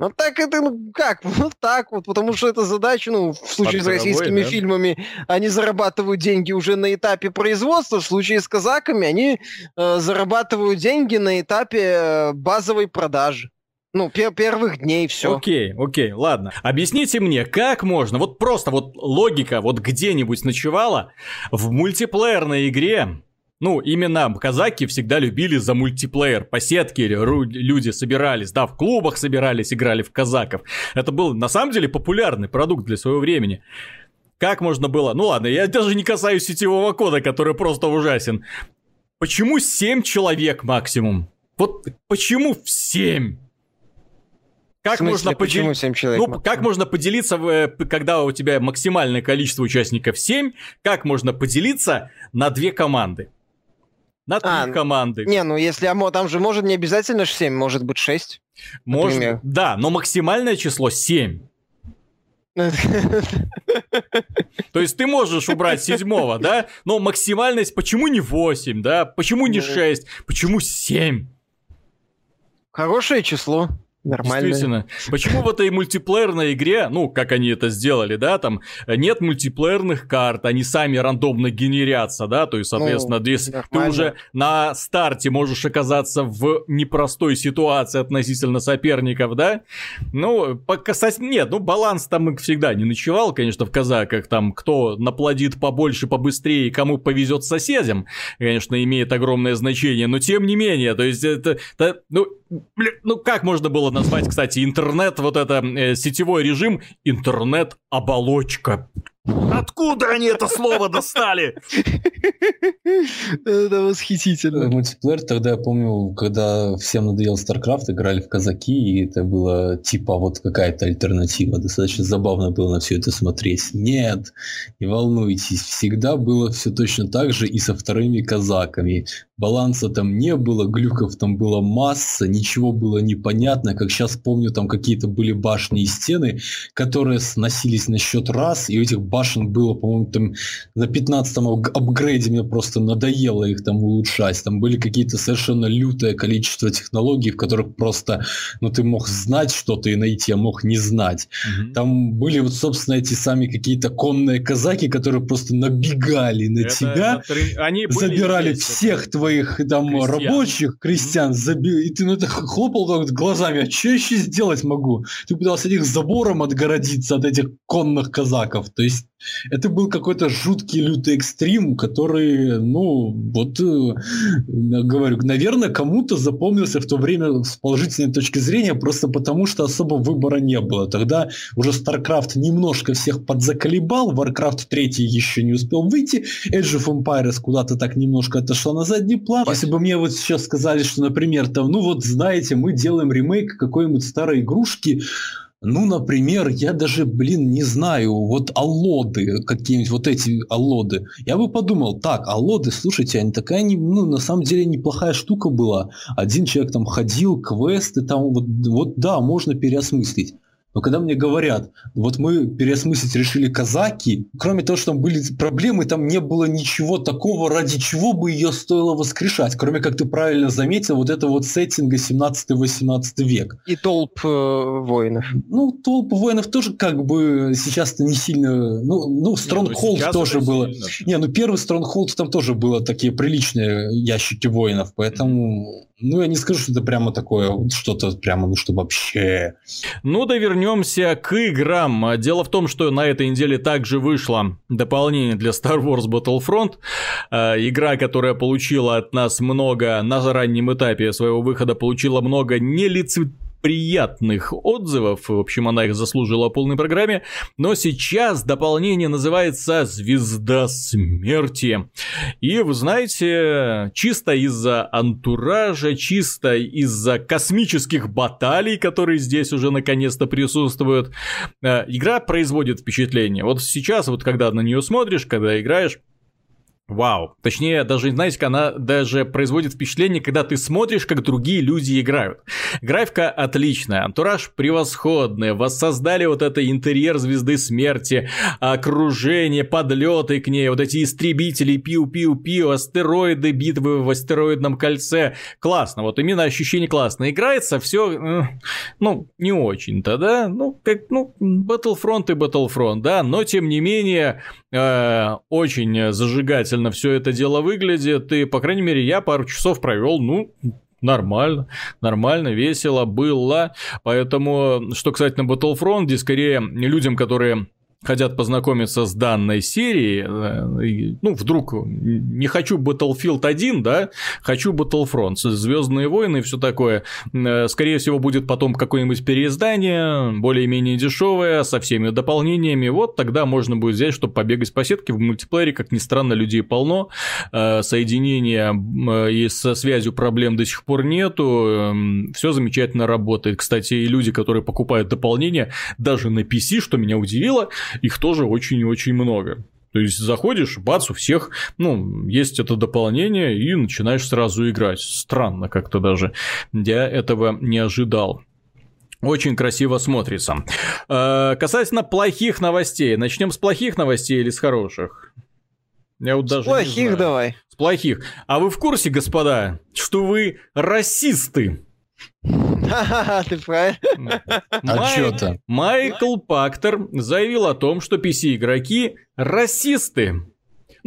Ну так это, ну как, вот так вот, потому что эта задача, ну, в случае Под с российскими да? фильмами, они зарабатывают деньги уже на этапе производства, в случае с казаками они э, зарабатывают деньги на этапе э, базовой продажи. Ну, пер первых дней все. Окей, окей, ладно. Объясните мне, как можно, вот просто вот логика вот где-нибудь ночевала в мультиплеерной игре, ну, именно казаки всегда любили за мультиплеер. По сетке люди собирались, да, в клубах собирались, играли в казаков. Это был, на самом деле, популярный продукт для своего времени. Как можно было... Ну ладно, я даже не касаюсь сетевого кода, который просто ужасен. Почему 7 человек максимум? Вот почему в 7? Как смысле, можно почему 7 человек? Ну, как можно поделиться, э, когда у тебя максимальное количество участников 7, как можно поделиться на две команды? на три а, команды. Не, ну если там же может не обязательно 7, может быть 6. Может, да, но максимальное число 7. То есть ты можешь убрать седьмого, да? Но максимальность почему не 8, да? Почему не 6? Ну. Почему 7? Хорошее число. Нормально. Действительно. Почему в этой мультиплеерной игре, ну, как они это сделали, да, там нет мультиплеерных карт, они сами рандомно генерятся, да, то есть, соответственно, ну, здесь ты уже на старте можешь оказаться в непростой ситуации относительно соперников, да? Ну, по касательно, нет, ну, баланс там всегда не ночевал, конечно, в казаках, там, кто наплодит побольше, побыстрее, кому повезет соседям, конечно, имеет огромное значение, но тем не менее, то есть, это, это ну, ну, как можно было назвать, кстати, интернет, вот это э, сетевой режим, интернет-оболочка. Откуда они это слово достали? Это восхитительно. Мультиплеер тогда, я помню, когда всем надоел StarCraft, играли в казаки, и это было типа вот какая-то альтернатива. Достаточно забавно было на все это смотреть. Нет, не волнуйтесь, всегда было все точно так же и со вторыми казаками. Баланса там не было, глюков там была масса, ничего было непонятно. Как сейчас помню, там какие-то были башни и стены, которые сносились на счет раз, и у этих башен было, по-моему, там на 15-м апгрейде мне просто надоело их там улучшать. Там были какие-то совершенно лютое количество технологий, в которых просто, ну, ты мог знать что-то и найти, а мог не знать. Угу. Там были вот, собственно, эти сами какие-то конные казаки, которые просто набегали на Это тебя, на... Они забирали здесь, всех это... твоих там крестьян. рабочих, крестьян, угу. заби... и ты ну, это хлопал как глазами, а что я еще сделать могу? Ты пытался них забором отгородиться от этих конных казаков. То есть это был какой-то жуткий лютый экстрим, который, ну, вот, э, говорю, наверное, кому-то запомнился в то время с положительной точки зрения, просто потому что особо выбора не было. Тогда уже StarCraft немножко всех подзаколебал, Warcraft 3 еще не успел выйти, Age of Empires куда-то так немножко отошла на задний план. Если бы мне вот сейчас сказали, что, например, там, ну вот, знаете, мы делаем ремейк какой-нибудь старой игрушки, ну, например, я даже, блин, не знаю, вот аллоды, какие-нибудь вот эти аллоды. Я бы подумал, так, аллоды, слушайте, они такая, не, ну, на самом деле неплохая штука была. Один человек там ходил, квесты там, вот, вот да, можно переосмыслить. Но когда мне говорят, вот мы переосмыслить решили казаки, кроме того, что там были проблемы, там не было ничего такого, ради чего бы ее стоило воскрешать, кроме, как ты правильно заметил, вот это вот сеттинга 17-18 век. И толп э, воинов. Ну, толп воинов тоже как бы сейчас-то не сильно... Ну, ну Стронгхолд ну, тоже было. Сильно. Не, ну первый Стронгхолд там тоже было такие приличные ящики воинов, поэтому... Ну, я не скажу, что это прямо такое, что-то прямо, ну, что вообще... Ну, да вернемся к играм. Дело в том, что на этой неделе также вышло дополнение для Star Wars Battlefront. Э, игра, которая получила от нас много, на раннем этапе своего выхода, получила много нелицеприятных приятных отзывов. В общем, она их заслужила в полной программе. Но сейчас дополнение называется «Звезда смерти». И, вы знаете, чисто из-за антуража, чисто из-за космических баталий, которые здесь уже наконец-то присутствуют, э, игра производит впечатление. Вот сейчас, вот когда на нее смотришь, когда играешь, Вау. Точнее, даже, знаете, она даже производит впечатление, когда ты смотришь, как другие люди играют. Графика отличная, антураж превосходный, воссоздали вот это интерьер Звезды Смерти, окружение, подлеты к ней, вот эти истребители, пиу-пиу-пиу, астероиды, битвы в астероидном кольце. Классно, вот именно ощущение классно. Играется все, ну, не очень-то, да? Ну, как, ну, Battlefront и Battlefront, да? Но, тем не менее, э, очень зажигательно замечательно все это дело выглядит, и, по крайней мере, я пару часов провел, ну, нормально, нормально, весело было. Поэтому, что, на Battlefront, где скорее людям, которые хотят познакомиться с данной серией, э, ну, вдруг не хочу Battlefield 1, да, хочу Battlefront, Звездные войны и все такое. Э, скорее всего, будет потом какое-нибудь переиздание, более-менее дешевое, со всеми дополнениями. Вот тогда можно будет взять, чтобы побегать по сетке в мультиплеере, как ни странно, людей полно, э, соединения и со связью проблем до сих пор нету, эм, все замечательно работает. Кстати, и люди, которые покупают дополнения, даже на PC, что меня удивило, их тоже очень и очень много. То есть заходишь, бац, у всех, ну, есть это дополнение, и начинаешь сразу играть. Странно как-то даже. Я этого не ожидал. Очень красиво смотрится. Э, касательно плохих новостей. Начнем с плохих новостей или с хороших? Я вот даже с плохих давай. С плохих. А вы в курсе, господа, что вы расисты? Ты правильно. А что-то? Майкл Пактер заявил о том, что PC-игроки расисты.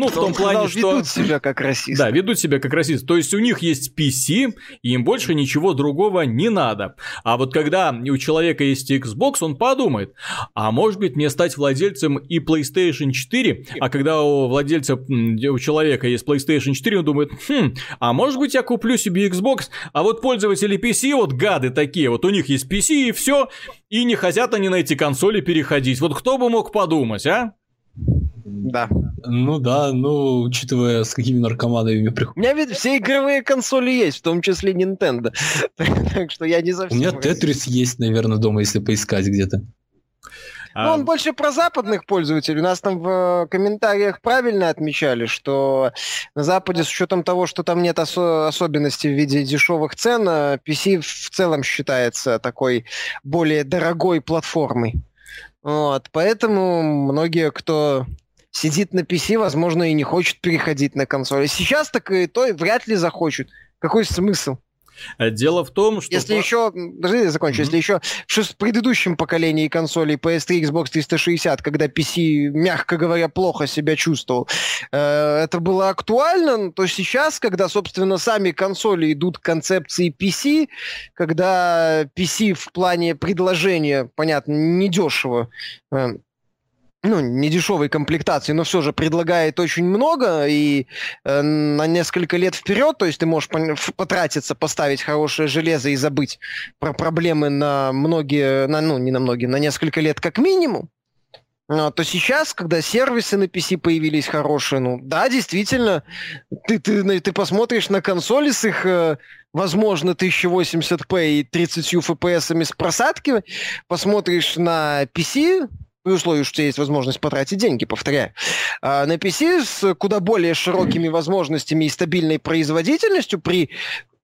Ну, в том плане, что... ведут себя как расисты. Да, ведут себя как расисты. То есть у них есть PC, и им больше ничего другого не надо. А вот когда у человека есть Xbox, он подумает, а может быть мне стать владельцем и PlayStation 4? А когда у владельца, у человека есть PlayStation 4, он думает, хм, а может быть я куплю себе Xbox? А вот пользователи PC, вот гады такие, вот у них есть PC и все, и не хотят они на эти консоли переходить. Вот кто бы мог подумать, а? Да. Ну да, ну, учитывая, с какими наркоманами приходят. У меня ведь все игровые консоли есть, в том числе Nintendo. так что я не совсем... У меня Тетрис есть, наверное, дома, если поискать где-то. Ну, он больше про западных пользователей. У нас там в комментариях правильно отмечали, что на Западе с учетом того, что там нет ос- особенностей в виде дешевых цен, PC а в целом считается такой более дорогой платформой. Вот, поэтому многие, кто сидит на PC, возможно, и не хочет переходить на консоли. Сейчас так и то вряд ли захочет. Какой смысл? Э, дело в том, что... Если еще... Подожди, я закончу. Mm-hmm. Если еще в предыдущем поколении консолей PS3, Xbox 360, когда PC, мягко говоря, плохо себя чувствовал, э, это было актуально, то сейчас, когда, собственно, сами консоли идут к концепции PC, когда PC в плане предложения, понятно, недешево, э, ну, не дешевой комплектации, но все же предлагает очень много и э, на несколько лет вперед, то есть ты можешь потратиться, поставить хорошее железо и забыть про проблемы на многие, на, ну, не на многие, на несколько лет как минимум. А, то сейчас, когда сервисы на PC появились хорошие, ну да, действительно, ты, ты, ты посмотришь на консоли с их, э, возможно, 1080p и 30 FPS с просадки, посмотришь на PC, при условии, что у тебя есть возможность потратить деньги, повторяю. А на PC с куда более широкими возможностями и стабильной производительностью при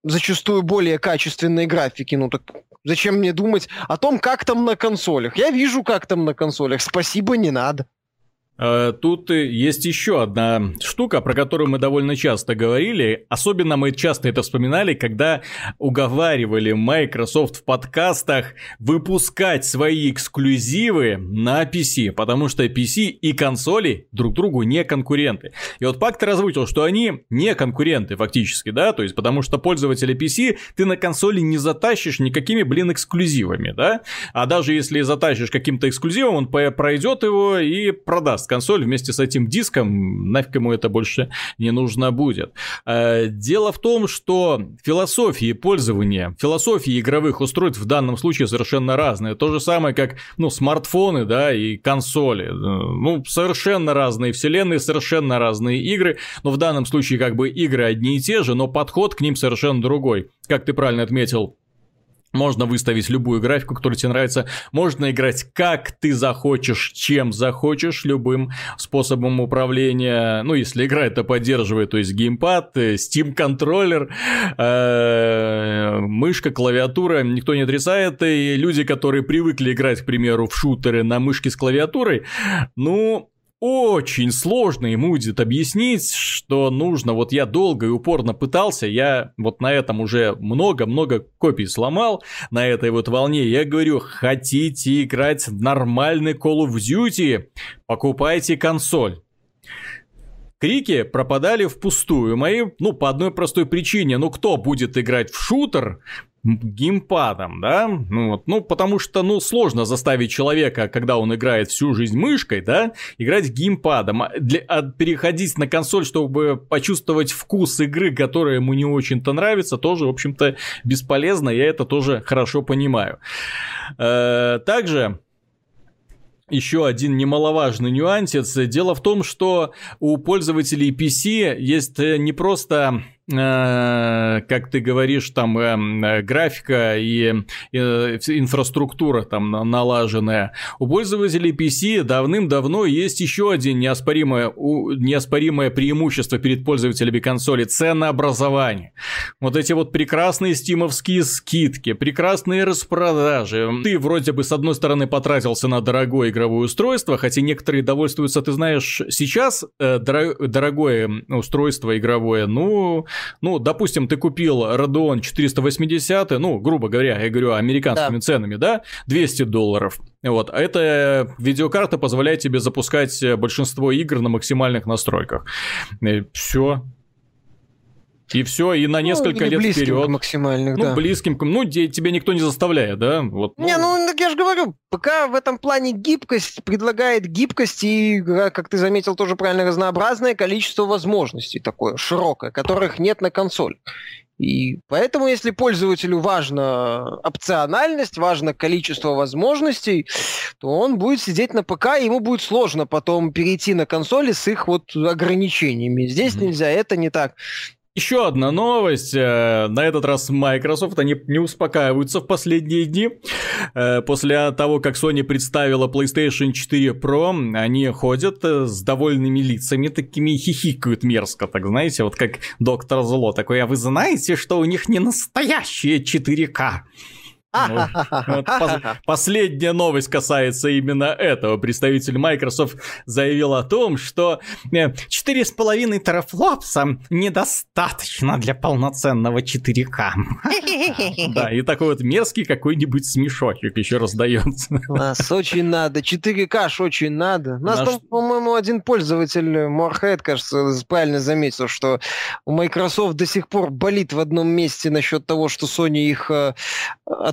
зачастую более качественной графике, ну так зачем мне думать о том, как там на консолях? Я вижу, как там на консолях. Спасибо, не надо. Э, тут есть еще одна штука, про которую мы довольно часто говорили. Особенно мы часто это вспоминали, когда уговаривали Microsoft в подкастах выпускать свои эксклюзивы на PC, потому что PC и консоли друг другу не конкуренты. И вот Пактор озвучил, что они не конкуренты фактически, да, то есть потому что пользователя PC ты на консоли не затащишь никакими, блин, эксклюзивами, да, а даже если затащишь каким-то эксклюзивом, он пройдет его и продаст консоль вместе с этим диском, нафиг ему это больше не нужно будет. Э, дело в том, что философии пользования, философии игровых устройств в данном случае совершенно разные. То же самое, как, ну, смартфоны, да, и консоли. Э, ну, совершенно разные вселенные, совершенно разные игры, но в данном случае как бы игры одни и те же, но подход к ним совершенно другой. Как ты правильно отметил, можно выставить любую графику, которая тебе нравится. Можно играть как ты захочешь, чем захочешь, любым способом управления. Ну, если игра это поддерживает, то есть геймпад, э, Steam контроллер, э, мышка, клавиатура, никто не отрицает. И люди, которые привыкли играть, к примеру, в шутеры на мышке с клавиатурой, ну, очень сложно ему будет объяснить, что нужно. Вот я долго и упорно пытался, я вот на этом уже много-много копий сломал, на этой вот волне. Я говорю, хотите играть в нормальный Call of Duty, покупайте консоль. Крики пропадали впустую. Мои, ну, по одной простой причине. Ну, кто будет играть в шутер геймпадом, да? Ну, вот, ну, потому что, ну, сложно заставить человека, когда он играет всю жизнь мышкой, да, играть геймпадом. А для, а переходить на консоль, чтобы почувствовать вкус игры, которая ему не очень-то нравится, тоже, в общем-то, бесполезно, я это тоже хорошо понимаю. Э, также еще один немаловажный нюансец. Дело в том, что у пользователей PC есть э, не просто как ты говоришь, там э, графика и инфраструктура там налаженная. У пользователей PC давным-давно есть еще один неоспоримое, неоспоримое преимущество перед пользователями консоли – ценообразование. Вот эти вот прекрасные стимовские скидки, прекрасные распродажи. Ты вроде бы с одной стороны потратился на дорогое игровое устройство, хотя некоторые довольствуются, ты знаешь, сейчас э, дорогое устройство игровое, ну, ну, допустим, ты купил Radeon 480, ну, грубо говоря, я говорю американскими да. ценами, да, 200 долларов. Вот, а эта видеокарта позволяет тебе запускать большинство игр на максимальных настройках. Э, Все, и все, и на ну, несколько ну, лет вперед. максимальных, ну, да. близким, ну, где тебя никто не заставляет, да? Вот, ну. Не, ну, я же говорю, пока в этом плане гибкость предлагает гибкость и, как ты заметил, тоже правильно разнообразное количество возможностей такое, широкое, которых нет на консоль. И поэтому, если пользователю важна опциональность, важно количество возможностей, то он будет сидеть на ПК, и ему будет сложно потом перейти на консоли с их вот ограничениями. Здесь mm-hmm. нельзя, это не так. Еще одна новость. Э, на этот раз Microsoft, они не успокаиваются в последние дни. Э, после того, как Sony представила PlayStation 4 Pro, они ходят э, с довольными лицами, такими хихикают мерзко, так знаете, вот как Доктор Зло такой, а вы знаете, что у них не настоящие 4К? Вот, последняя новость касается именно этого. Представитель Microsoft заявил о том, что 4,5 э, терафлопса недостаточно для полноценного 4К. Да, и такой вот мерзкий какой-нибудь смешочек еще раздается. Нас очень надо, 4К ж очень надо. Нас там, по-моему, один пользователь, Морхед, кажется, правильно заметил, что у Microsoft до сих пор болит в одном месте насчет того, что Sony их э,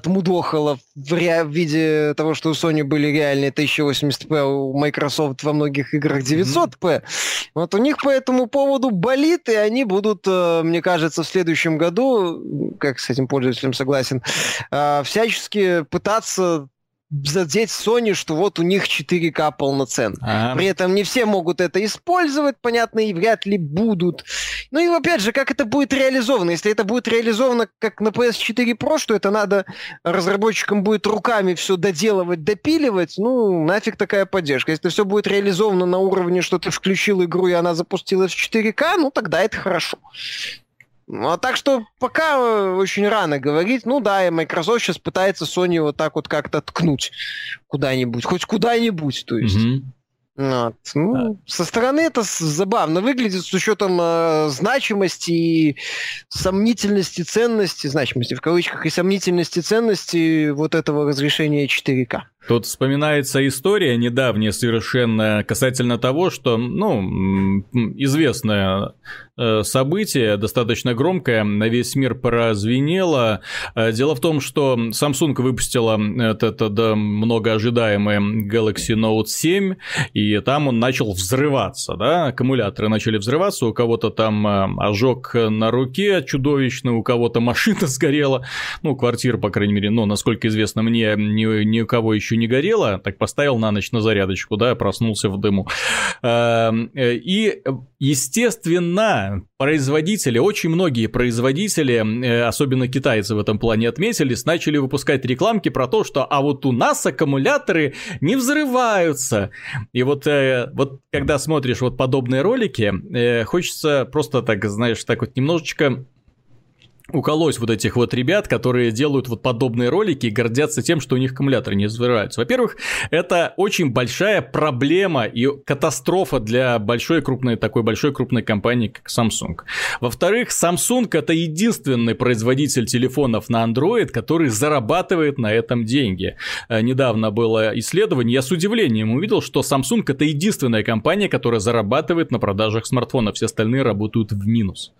отмудохало в, ре... в виде того, что у Sony были реальные 1080p, а у Microsoft во многих играх 900p. Mm-hmm. Вот у них по этому поводу болит, и они будут, э, мне кажется, в следующем году, как с этим пользователем согласен, э, всячески пытаться задеть Sony, что вот у них 4К полноценно. А-а-а. При этом не все могут это использовать, понятно, и вряд ли будут. Ну и опять же, как это будет реализовано? Если это будет реализовано как на PS4 Pro, что это надо разработчикам будет руками все доделывать, допиливать, ну нафиг такая поддержка. Если все будет реализовано на уровне, что ты включил игру и она запустилась в 4К, ну тогда это хорошо. Ну, а так что пока э, очень рано говорить. Ну да, и Microsoft сейчас пытается Sony вот так вот как-то ткнуть куда-нибудь, хоть куда-нибудь, то есть. Mm-hmm. Вот. Ну, да. Со стороны это забавно выглядит с учетом э, значимости и сомнительности ценности, значимости в кавычках, и сомнительности ценности вот этого разрешения 4К. Тут вспоминается история недавняя совершенно касательно того, что, ну, известное э, событие, достаточно громкое, на весь мир прозвенело. Э, дело в том, что Samsung выпустила этот, этот многоожидаемый Galaxy Note 7, и там он начал взрываться, да, аккумуляторы начали взрываться, у кого-то там э, ожог на руке чудовищный, у кого-то машина сгорела, ну, квартира, по крайней мере, ну, насколько известно мне, ни, ни у кого еще еще не горело, так поставил на ночь на зарядочку, да, проснулся в дыму. Эм, э, и, естественно, производители, очень многие производители, э, особенно китайцы в этом плане отметились, начали выпускать рекламки про то, что а вот у нас аккумуляторы не взрываются. И вот, э, вот когда смотришь вот подобные ролики, хочется просто так, знаешь, так вот немножечко уколоть вот этих вот ребят, которые делают вот подобные ролики и гордятся тем, что у них аккумуляторы не взрываются. Во-первых, это очень большая проблема и катастрофа для большой крупной, такой большой крупной компании, как Samsung. Во-вторых, Samsung это единственный производитель телефонов на Android, который зарабатывает на этом деньги. Э, недавно было исследование, я с удивлением увидел, что Samsung это единственная компания, которая зарабатывает на продажах смартфонов, все остальные работают в минус.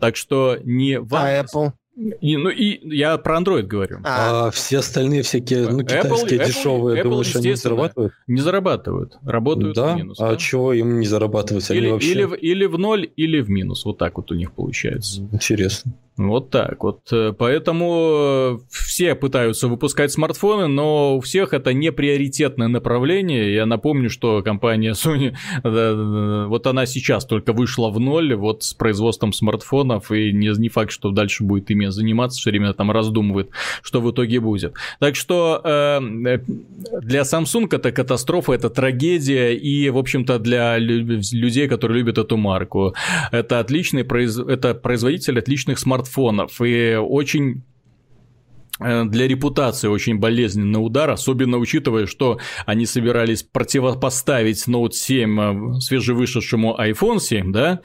Так что не вам а Apple? И, ну и я про Android говорю. А, а все остальные всякие, ну, китайские Apple, дешевые, Apple, думаешь, они зарабатывают? Не зарабатывают, работают да? в минус. А да? чего им не зарабатывать? Или, вообще... или, или в ноль, или в минус. Вот так вот у них получается. Интересно. Вот так вот. Э, поэтому э, все пытаются выпускать смартфоны, но у всех это не приоритетное направление. Я напомню, что компания Sony, вот она сейчас только вышла в ноль вот с производством смартфонов, и не, не факт, что дальше будет ими заниматься, все время там раздумывает, что в итоге будет. Так что э, для Samsung это катастрофа, это трагедия, и, в общем-то, для людей, которые любят эту марку, это отличный это производитель отличных смартфонов смартфонов. И очень для репутации очень болезненный удар, особенно учитывая, что они собирались противопоставить Note 7 э, свежевышедшему iPhone 7, да,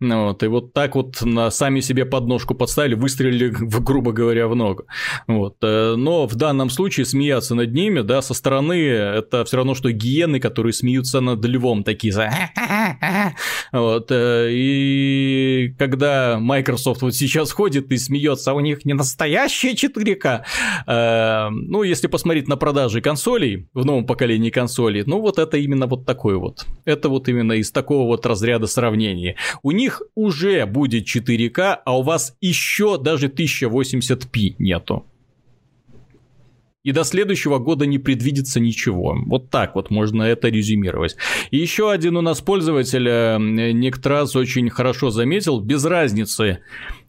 ну вот, и вот так вот на сами себе подножку подставили, выстрелили, грубо говоря, в ногу, вот, э, но в данном случае смеяться над ними, да, со стороны это все равно, что гиены, которые смеются над львом, такие, за вот, и когда Microsoft вот сейчас ходит и смеется, а у них не настоящая 4К, Э, ну, если посмотреть на продажи консолей в новом поколении консолей, ну, вот это именно вот такой вот. Это вот именно из такого вот разряда сравнения. У них уже будет 4К, а у вас еще даже 1080p нету. И до следующего года не предвидится ничего. Вот так вот можно это резюмировать. И еще один у нас пользователь, э, Никтрас, очень хорошо заметил, без разницы,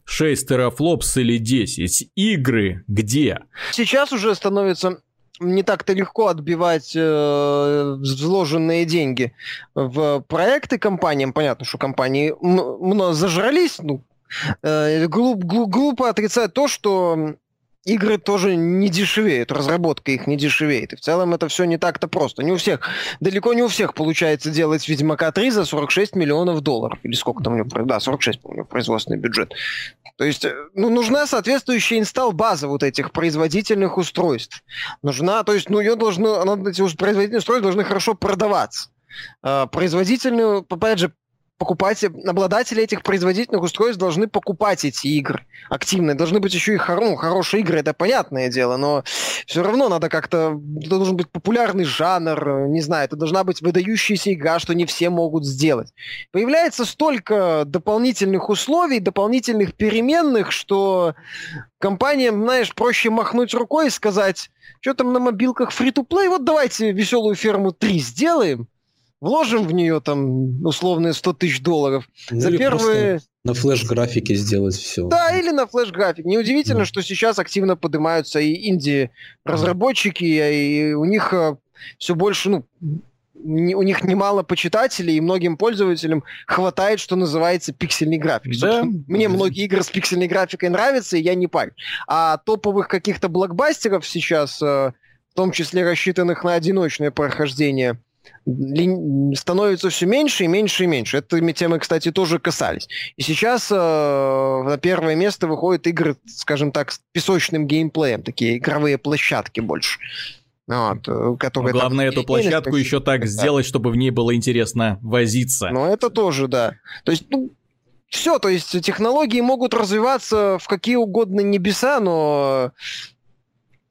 6 терафлопс или 10. Игры где? Сейчас уже становится не так-то легко отбивать э, вложенные деньги в проекты компаниям. Понятно, что компании много зажрались. Ну, э, глуп, глупо отрицать то, что игры тоже не дешевеют, разработка их не дешевеет. И в целом это все не так-то просто. Не у всех, далеко не у всех получается делать Ведьмака 3 за 46 миллионов долларов. Или сколько там у него, да, 46, по-моему, производственный бюджет. То есть, э, ну, нужна соответствующая инсталл-база вот этих производительных устройств. Нужна, то есть, ну, ее должно, она, эти производительные устройства должны хорошо продаваться. А, производительную, опять же, покупать, обладатели этих производительных устройств должны покупать эти игры активно. Должны быть еще и хор, ну, хорошие игры, это понятное дело, но все равно надо как-то... Это должен быть популярный жанр, не знаю, это должна быть выдающаяся игра, что не все могут сделать. Появляется столько дополнительных условий, дополнительных переменных, что компаниям, знаешь, проще махнуть рукой и сказать, что там на мобилках фри-то-плей, вот давайте веселую ферму 3 сделаем, вложим в нее там условные 100 тысяч долларов. Ну, За первые... На флеш-графике сделать все. Да, или на флеш-график. Неудивительно, да. что сейчас активно поднимаются и инди-разработчики, и у них э, все больше, ну, у них немало почитателей, и многим пользователям хватает, что называется, пиксельный график. Да. Мне многие игры с пиксельной графикой нравятся, и я не парю. А топовых каких-то блокбастеров сейчас, э, в том числе рассчитанных на одиночное прохождение, становится все меньше и меньше и меньше. Этими темы, кстати, тоже касались. И сейчас э, на первое место выходят игры, скажем так, с песочным геймплеем, такие игровые площадки больше. Вот, э, которые Но главное эту площадку еще так да. сделать, чтобы в ней было интересно возиться. Ну, это тоже, да. То есть, ну, все, то есть технологии могут развиваться в какие угодно небеса, но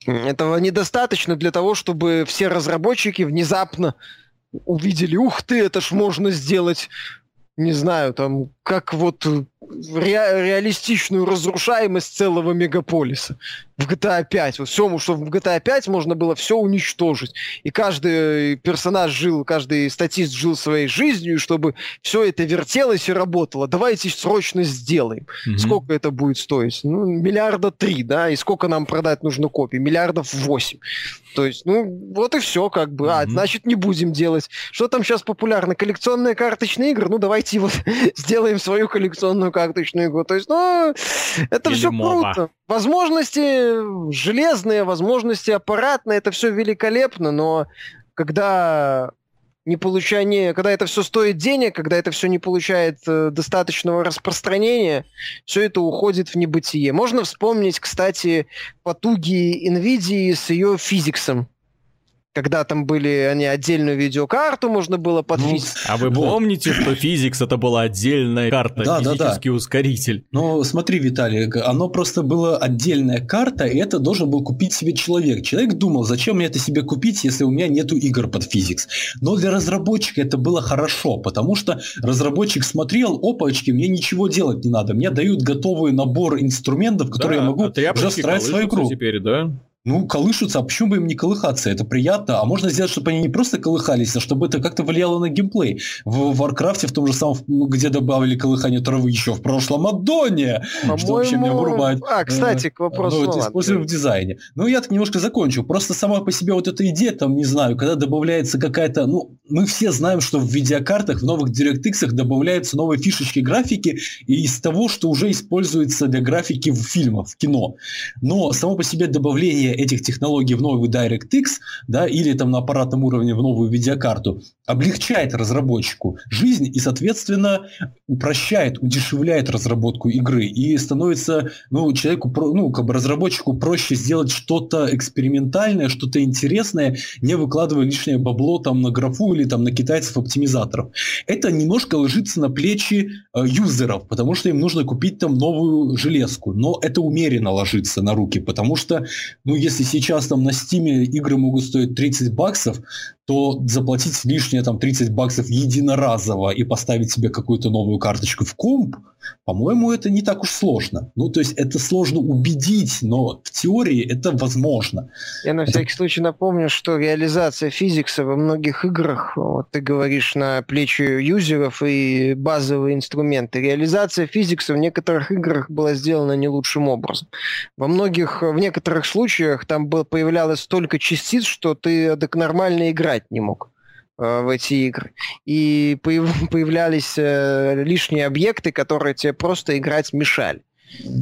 этого недостаточно для того, чтобы все разработчики внезапно увидели, ух ты, это ж можно сделать, не знаю, там, как вот ре- реалистичную разрушаемость целого мегаполиса в GTA 5. Вот все, что в GTA 5 можно было все уничтожить. И каждый персонаж жил, каждый статист жил своей жизнью, чтобы все это вертелось и работало. Давайте срочно сделаем. Mm-hmm. Сколько это будет стоить? Ну, миллиарда три, да? И сколько нам продать нужно копий? Миллиардов восемь. То есть, ну, вот и все, как бы. Mm-hmm. А, значит, не будем делать. Что там сейчас популярно? Коллекционные карточные игры? Ну, давайте вот сделаем свою коллекционную карточную игру. То есть, ну, это Или все моба. круто. Возможности железные, возможности аппаратные, это все великолепно, но когда не получание, когда это все стоит денег, когда это все не получает э, достаточного распространения, все это уходит в небытие. Можно вспомнить, кстати, потуги NVIDIA с ее физиксом когда там были они отдельную видеокарту можно было под ну, А вы помните, что Physics это была отдельная карта, да, физический да, да. ускоритель? Ну, смотри, Виталий, оно просто была отдельная карта, и это должен был купить себе человек. Человек думал, зачем мне это себе купить, если у меня нету игр под Physics. Но для разработчика это было хорошо, потому что разработчик смотрел, опачки, мне ничего делать не надо, мне дают готовый набор инструментов, которые да, я могу а уже строить свою игру. Теперь, да? Ну, колышутся, а почему бы им не колыхаться? Это приятно. А можно сделать, чтобы они не просто колыхались, а чтобы это как-то влияло на геймплей. В Warcraft е, в том же самом, ну, где добавили колыхание травы еще в прошлом аддоне, что вообще меня вырубает. А, кстати, к вопросу. Ну, вот, используем в дизайне. Ну, я так немножко закончу. Просто сама по себе вот эта идея, там, не знаю, когда добавляется какая-то... Ну, мы все знаем, что в видеокартах, в новых DirectX добавляются новые фишечки графики из того, что уже используется для графики в фильмах, в кино. Но само по себе добавление этих технологий в новый DirectX, да, или там на аппаратном уровне в новую видеокарту, облегчает разработчику жизнь и, соответственно, упрощает, удешевляет разработку игры и становится, ну, человеку, ну, как бы разработчику проще сделать что-то экспериментальное, что-то интересное, не выкладывая лишнее бабло там на графу или там на китайцев-оптимизаторов. Это немножко ложится на плечи э, юзеров, потому что им нужно купить там новую железку, но это умеренно ложится на руки, потому что, ну, если сейчас там на Стиме игры могут стоить 30 баксов, то заплатить лишние там 30 баксов единоразово и поставить себе какую-то новую карточку в комп, по-моему, это не так уж сложно. Ну, то есть это сложно убедить, но в теории это возможно. Я на всякий это... случай напомню, что реализация физикса во многих играх, вот ты говоришь на плечи юзеров и базовые инструменты, реализация физикса в некоторых играх была сделана не лучшим образом. Во многих, в некоторых случаях там было, появлялось столько частиц, что ты так нормально играть не мог. Э, в эти игры. И появлялись э, лишние объекты, которые тебе просто играть мешали.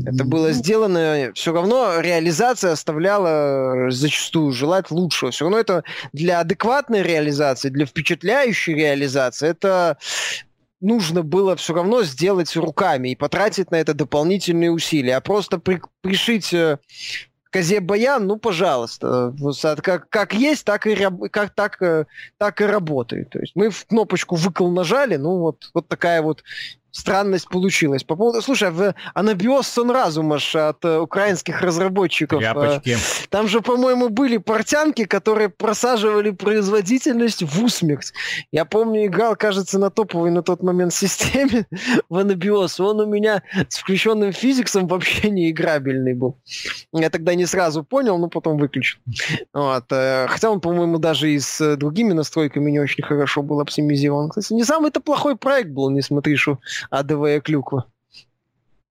Это было ну. сделано, все равно реализация оставляла зачастую желать лучшего. Все равно это для адекватной реализации, для впечатляющей реализации, это нужно было все равно сделать руками и потратить на это дополнительные усилия. А просто при, пришить э, козе баян, ну, пожалуйста. Как, как есть, так и, как, так, э, так и работает. То есть мы в кнопочку выкл нажали, ну, вот, вот такая вот странность получилась. По поводу, слушай, в Анабиос сон разума от э, украинских разработчиков. Э, Тряпочки. Там же, по-моему, были портянки, которые просаживали производительность в усмерть. Я помню, играл, кажется, на топовой на тот момент системе в Анабиос. Он у меня с включенным физиксом вообще не играбельный был. Я тогда не сразу понял, но потом выключил. Вот. Э, хотя он, по-моему, даже и с другими настройками не очень хорошо был оптимизирован. Кстати, не самый-то плохой проект был, не смотри, что адовая клюква.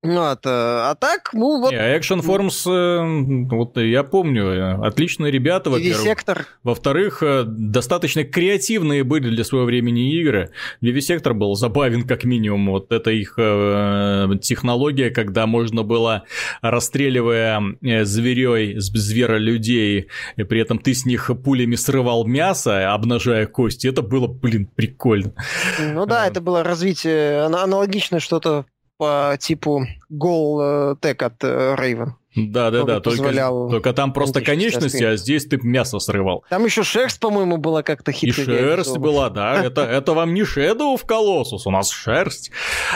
Вот, э, а так, ну вот... Не, Action Forms, э, вот я помню, э, отличные ребята, во-первых. Сектор. Во-вторых, достаточно креативные были для своего времени игры. Vivisector был забавен как минимум. Вот это их технология, когда можно было, расстреливая зверей, зверолюдей, и при этом ты с них пулями срывал мясо, обнажая кости. Это было, блин, прикольно. Ну да, это было развитие, аналогично что-то по типу Goal Tech от э, Raven. Да, да, да, только, только там просто конечности, а здесь ты мясо срывал. Там еще шерсть, по-моему, была как-то хитро. И шерсть была, да. Это, это вам не Shadow в Colossus, у нас шерсть.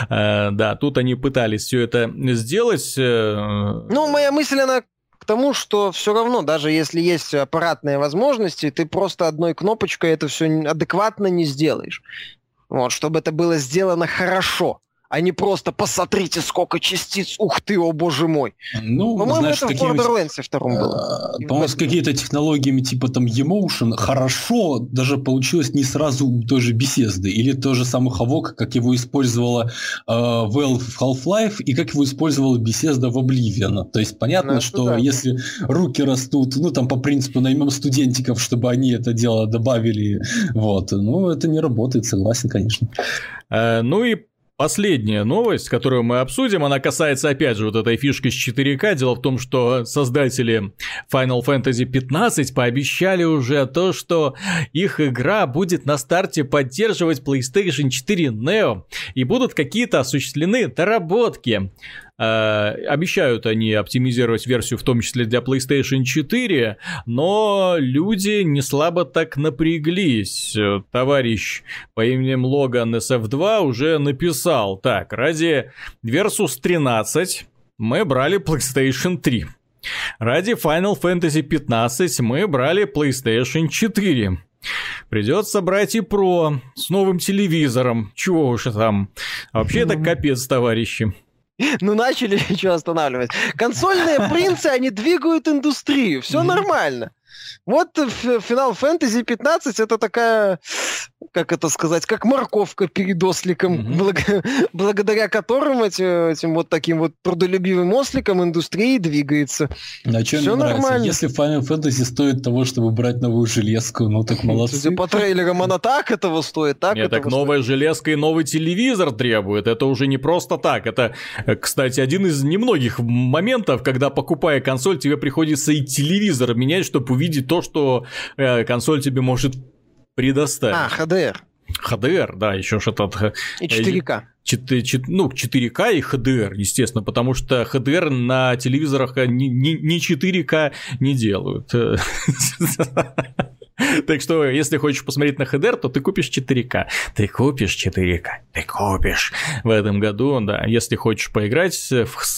Э, да, тут они пытались все это сделать. Э... Ну, моя мысль, она к тому, что все равно, даже если есть аппаратные возможности, ты просто одной кнопочкой это все адекватно не сделаешь. Вот, чтобы это было сделано хорошо а не просто посмотрите, сколько частиц, ух ты, о боже мой. Ну, По-моему, знаешь, это в Borderlands втором было. Э, по-моему, с какими-то технологиями типа там Emotion хорошо даже получилось не сразу у той же Bethesda, или то же самый Havok, как его использовала э, Valve в Half-Life, и как его использовала Bethesda в Oblivion. То есть понятно, ну, что да. если руки растут, ну там по принципу наймем студентиков, чтобы они это дело добавили, вот, ну это не работает, согласен, конечно. Э, ну и Последняя новость, которую мы обсудим, она касается опять же вот этой фишки с 4К. Дело в том, что создатели Final Fantasy 15 пообещали уже то, что их игра будет на старте поддерживать PlayStation 4 Neo и будут какие-то осуществлены доработки. Э, обещают они оптимизировать версию в том числе для PlayStation 4, но люди не слабо так напряглись. Товарищ по имени Логан SF2 уже написал, так, ради Versus 13 мы брали PlayStation 3. Ради Final Fantasy 15 мы брали PlayStation 4. Придется брать и Pro с новым телевизором. Чего уж там. А вообще это капец, товарищи. Ну, начали что останавливать. Консольные принцы, они двигают индустрию. Все нормально. Вот Final Fantasy 15 это такая, как это сказать, как морковка перед осликом, mm-hmm. благо, благодаря которым эти, этим вот таким вот трудолюбивым осликом индустрия двигается. А что мне нравится? Нормально. Если Final Fantasy стоит того, чтобы брать новую железку, ну так молодцы. Судя по трейлерам, она так этого стоит, так Нет, так новая стоит. железка и новый телевизор требует. Это уже не просто так. Это, кстати, один из немногих моментов, когда покупая консоль, тебе приходится и телевизор менять, чтобы увидеть то, что э, консоль тебе может предоставить. А, HDR. HDR, да, еще что-то. И 4К. 4, 4, ну, 4К и HDR, естественно, потому что HDR на телевизорах не, не, не 4К не делают. Так что, если хочешь посмотреть на HDR, то ты купишь 4К. Ты купишь 4К. Ты купишь. В этом году, да. Если хочешь поиграть,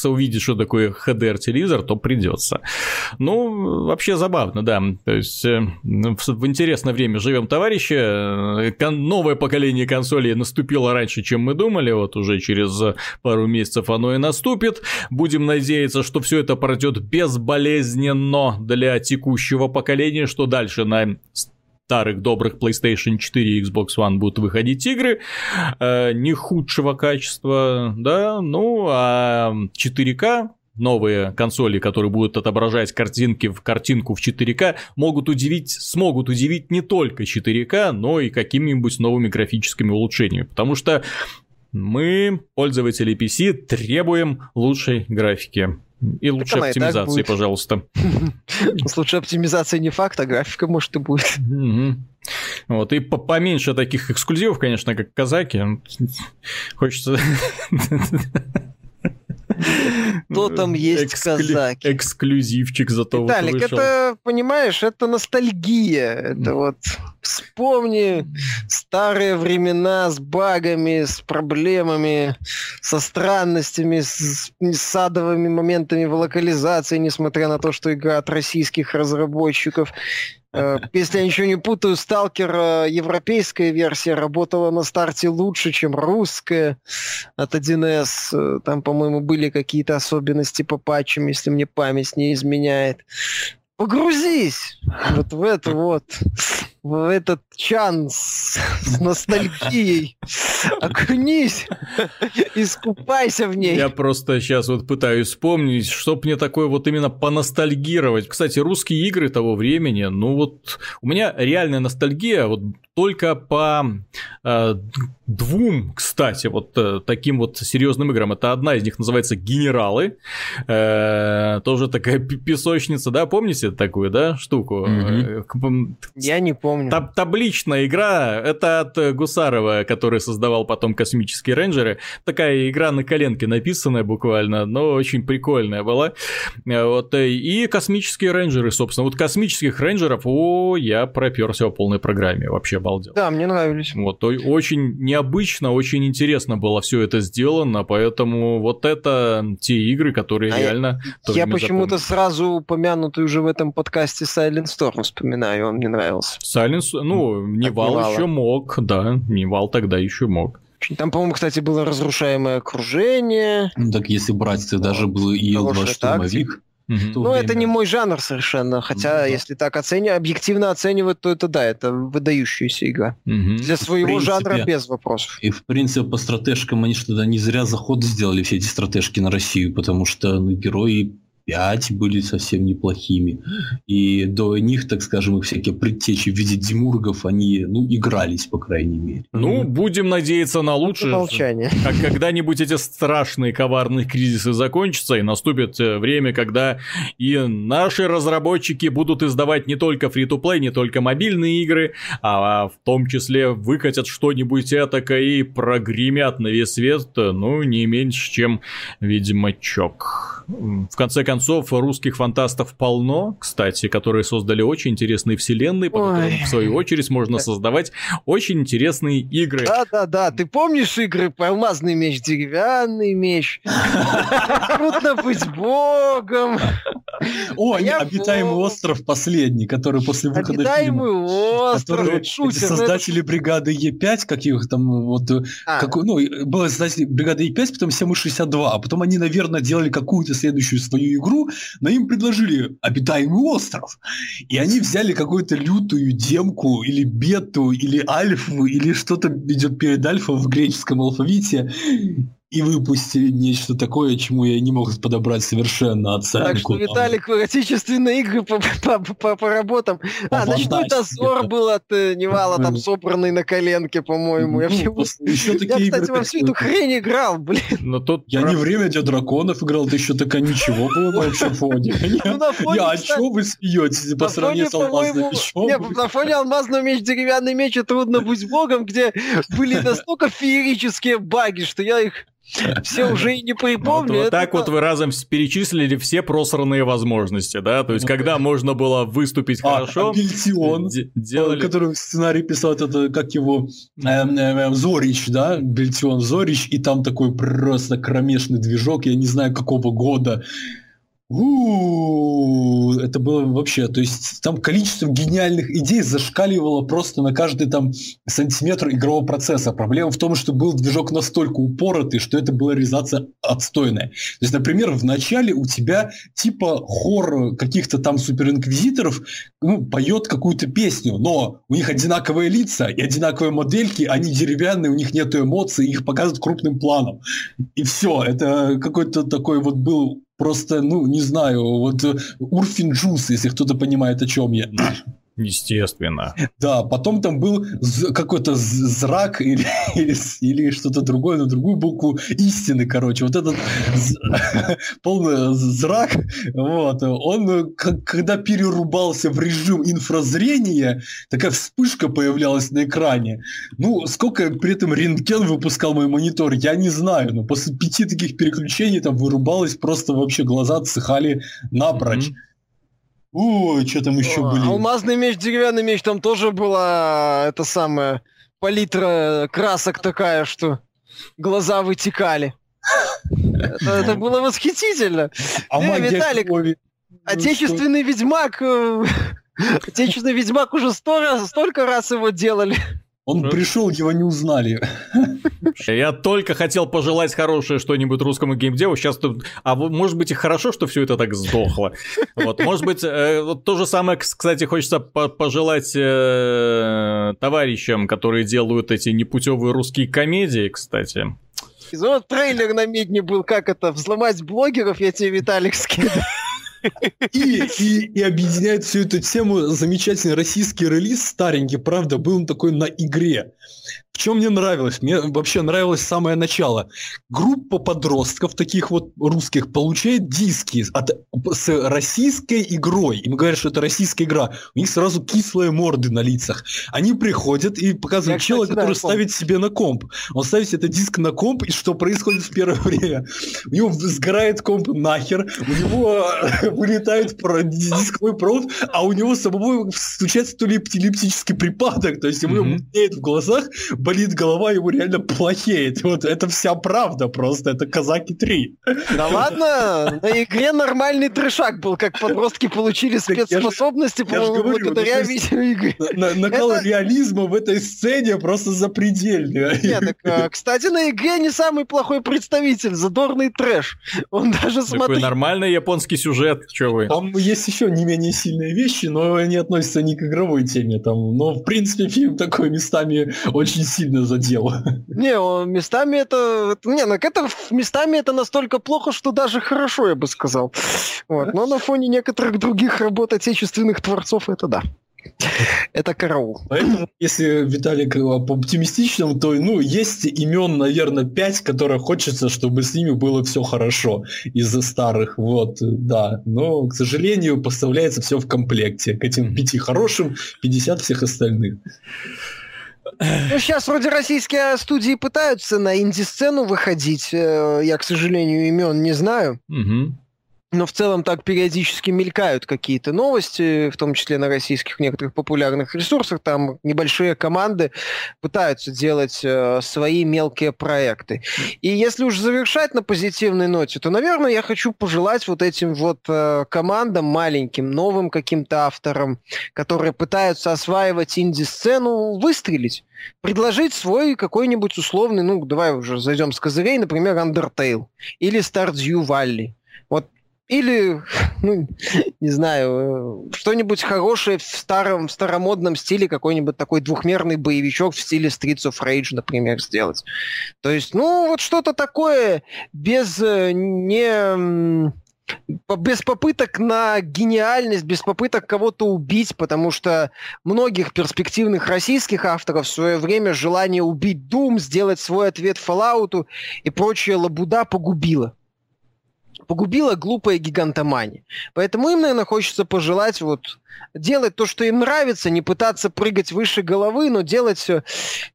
увидеть, что такое HDR-телевизор, то придется. Ну, вообще забавно, да. То есть, э, в интересное время живем, товарищи. Э, новое поколение консолей наступило раньше, чем мы думали. Вот уже через пару месяцев оно и наступит. Будем надеяться, что все это пройдет безболезненно для текущего поколения, что дальше на старых добрых PlayStation 4 и Xbox One будут выходить игры э, не худшего качества, да, ну а 4К новые консоли, которые будут отображать картинки в картинку в 4К, могут удивить, смогут удивить не только 4К, но и какими-нибудь новыми графическими улучшениями, потому что мы, пользователи PC, требуем лучшей графики. И лучшей оптимизации, пожалуйста. С лучшей оптимизацией не факт, а графика, может, и будет. Вот, и поменьше таких эксклюзивов, конечно, как казаки. Хочется... Кто там есть Эксклю... казаки? Эксклюзивчик зато Виталик, вышел. это, понимаешь, это ностальгия. Это вот вспомни старые времена с багами, с проблемами, со странностями, с, с адовыми моментами в локализации, несмотря на то, что игра от российских разработчиков. Э, если я ничего не путаю, Сталкер э, европейская версия работала на старте лучше, чем русская от 1С. Э, там, по-моему, были какие-то особенности по патчам, если мне память не изменяет. Погрузись вот в это вот в этот чан с, с ностальгией. Окунись, искупайся в ней. Я просто сейчас вот пытаюсь вспомнить, чтоб мне такое вот именно поностальгировать. Кстати, русские игры того времени, ну вот у меня реальная ностальгия вот только по э, двум, кстати, вот э, таким вот серьезным играм. Это одна из них называется Генералы, э, тоже такая песочница, да, помните такую, да, штуку? Mm-hmm. Я не помню. Таб табличная игра, это от э, Гусарова, который создавал потом «Космические рейнджеры». Такая игра на коленке написанная буквально, но очень прикольная была. Э, вот, э, и «Космические рейнджеры», собственно. Вот «Космических рейнджеров», о, я проперся по полной программе, вообще обалдел. Да, мне нравились. Вот, очень необычно, очень интересно было все это сделано, поэтому вот это те игры, которые а реально... Я, я почему-то сразу упомянутый уже в этом подкасте Silent Storm вспоминаю, он мне нравился. Silence, ну, Nival еще мог, да, Nival тогда еще мог. Там, по-моему, кстати, было разрушаемое окружение. Ну, так если брать, то даже был и Ил-2 штурмовик. Угу. Ну, это не мой жанр совершенно, хотя, ну, если так оценивать, объективно оценивать, то это да, это выдающаяся игра. Угу. Для своего принципе, жанра без вопросов. И, в принципе, по стратежкам они что-то не зря заход сделали, все эти стратежки на Россию, потому что ну, герои 5 были совсем неплохими. И до них, так скажем, их всякие предтечи в виде демургов, они, ну, игрались, по крайней мере. Ну, будем надеяться на лучшее. Молчание. Как когда-нибудь эти страшные коварные кризисы закончатся, и наступит э, время, когда и наши разработчики будут издавать не только фри-то-плей, не только мобильные игры, а в том числе выкатят что-нибудь этакое и прогремят на весь свет, ну, не меньше, чем Ведьмачок. В конце концов, русских фантастов полно, кстати, которые создали очень интересные вселенные, по которым, в свою очередь, можно создавать очень интересные игры. Да-да-да, ты помнишь игры по алмазный меч, деревянный меч? Трудно быть богом. О, обитаемый остров последний, который после выхода. Обитаемый остров, создатели бригады Е5, как их там вот э, А, какой- ну, было создатели бригады Е5, потом 762, а потом они, наверное, делали какую-то следующую свою игру, но им предложили обитаемый остров. И они взяли какую-то лютую демку или бету, или альфу, или что-то идет перед альфа в греческом алфавите, и выпустили нечто такое, чему я не мог подобрать совершенно оценку. Так что, Там- Виталик, отечественные игры по, по, по, по работам. А, По ночной фантастике, дозор был от э, Невала, там собранный на коленке, по-моему. Я, Ну, я, кстати, во всю эту хрень играл, блин. Но тут Я не время для драконов играл, это еще такая ничего было на общем фоне. Ну, Я, а что вы смеетесь по сравнению с алмазным мечом? Не, на фоне алмазного меч, деревянный меч и трудно быть богом, где были настолько феерические баги, что я их все уже и не Вот, припомню. вот Это так вот вы разом перечислили все просранные возможности, да? То есть, Ну, когда можно было выступить А, хорошо, Бельтион, который сценарий писал, это как его, эм, эм, эм, Зорич, да, Бельтион Зорич, и там такой просто кромешный движок, я не знаю какого года. У, Это было вообще, то есть там количество гениальных идей зашкаливало просто на каждый там сантиметр игрового процесса. Проблема в том, что был движок настолько упоротый, что это была реализация отстойная. То есть, например, в начале у тебя типа хор каких-то там суперинквизиторов ну, поет какую-то песню, но у них одинаковые лица и одинаковые модельки, они деревянные, у них нет эмоций, их показывают крупным планом. И все, это какой-то такой вот был просто, ну, не знаю, вот э, Урфин Джус, если кто-то понимает, о чем я. Естественно. Да, потом там был какой-то зрак или, или, или что-то другое, на другую букву истины, короче. Вот этот полный зрак, вот, он, когда перерубался в режим инфразрения, такая вспышка появлялась на экране. Ну, сколько при этом рентген выпускал мой монитор, я не знаю, но после пяти таких переключений там вырубалось, просто вообще глаза отсыхали напрочь. Ой, что там еще О, были? Алмазный меч, деревянный меч, там тоже была это самое палитра красок такая, что глаза вытекали. Это, это было восхитительно. А Э, Виталик, крови? Ну, Отечественный ведьмак. э, Отечественный ведьмак уже сто раз, столько раз его делали. Он Что? пришел, его не узнали. Я только хотел пожелать хорошее что-нибудь русскому геймдеву. Сейчас тут... А может быть и хорошо, что все это так сдохло. Вот, может быть, э, вот то же самое, кс- кстати, хочется по- пожелать э, товарищам, которые делают эти непутевые русские комедии, кстати. Вот трейлер на медне был, как это, взломать блогеров, я тебе, Виталик, скидываю. И, и, и объединяет всю эту тему замечательный российский релиз, старенький, правда, был он такой на игре. Чем мне нравилось? Мне вообще нравилось самое начало. Группа подростков, таких вот русских, получает диски от, с российской игрой. Им говорят, что это российская игра. У них сразу кислые морды на лицах. Они приходят и показывают Я, чела, кстати, да, который помню. ставит себе на комп. Он ставит этот диск на комп, и что происходит в первое время? У него сгорает комп нахер, у него э, вылетает дисковой провод, а у него самого случается то ли эпилептический припадок, то есть ему мутнеет в глазах, болит голова, ему реально плохеет. Вот это вся правда просто, это Казаки 3. Да ладно, на игре нормальный трешак был, как подростки получили спецспособности, ну, благодаря видеоигре. На- Накал реализма в этой сцене просто запредельный. Нет, так, а, кстати, на игре не самый плохой представитель, задорный трэш. Он даже Такой смотри... нормальный японский сюжет, что вы. Там есть еще не менее сильные вещи, но они относятся не к игровой теме. Там. Но, в принципе, фильм такой местами очень сильно задел. Не, он местами это... Не, ну это местами это настолько плохо, что даже хорошо, я бы сказал. Вот. Но на фоне некоторых других работ отечественных творцов это да. Это караул. Поэтому, если Виталик по-оптимистичному, то ну, есть имен, наверное, пять, которые хочется, чтобы с ними было все хорошо из-за старых. Вот, да. Но, к сожалению, поставляется все в комплекте. К этим пяти хорошим 50 всех остальных. Ну, сейчас вроде российские студии пытаются на инди-сцену выходить. Э, я, к сожалению, имен не знаю. Угу но в целом так периодически мелькают какие-то новости, в том числе на российских некоторых популярных ресурсах. Там небольшие команды пытаются делать э, свои мелкие проекты. И если уж завершать на позитивной ноте, то, наверное, я хочу пожелать вот этим вот э, командам маленьким, новым каким-то авторам, которые пытаются осваивать инди-сцену, выстрелить предложить свой какой-нибудь условный, ну, давай уже зайдем с козырей, например, Undertale или Stardew Valley. Или, ну, не знаю, что-нибудь хорошее в старом, старомодном стиле, какой-нибудь такой двухмерный боевичок в стиле Streets of Rage, например, сделать. То есть, ну, вот что-то такое без э, не без попыток на гениальность, без попыток кого-то убить, потому что многих перспективных российских авторов в свое время желание убить Doom, сделать свой ответ Fallout и прочее лабуда погубило погубила глупая гигантомания. Поэтому им, наверное, хочется пожелать вот делать то, что им нравится, не пытаться прыгать выше головы, но делать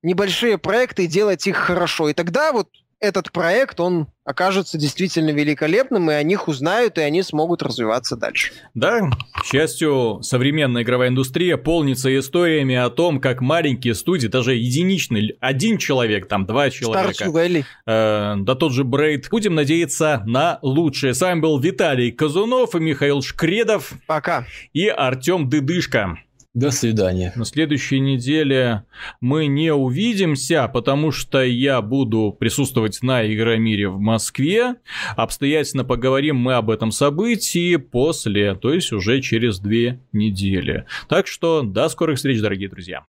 небольшие проекты и делать их хорошо. И тогда вот этот проект, он окажется действительно великолепным, и о них узнают, и они смогут развиваться дальше. Да, к счастью, современная игровая индустрия полнится историями о том, как маленькие студии, даже единичный, один человек, там два человека, э, да тот же Брейд, будем надеяться на лучшее. С вами был Виталий Казунов и Михаил Шкредов. Пока. И Артем Дыдышко. До свидания. На следующей неделе мы не увидимся, потому что я буду присутствовать на Игромире в Москве. Обстоятельно поговорим мы об этом событии после, то есть уже через две недели. Так что до скорых встреч, дорогие друзья.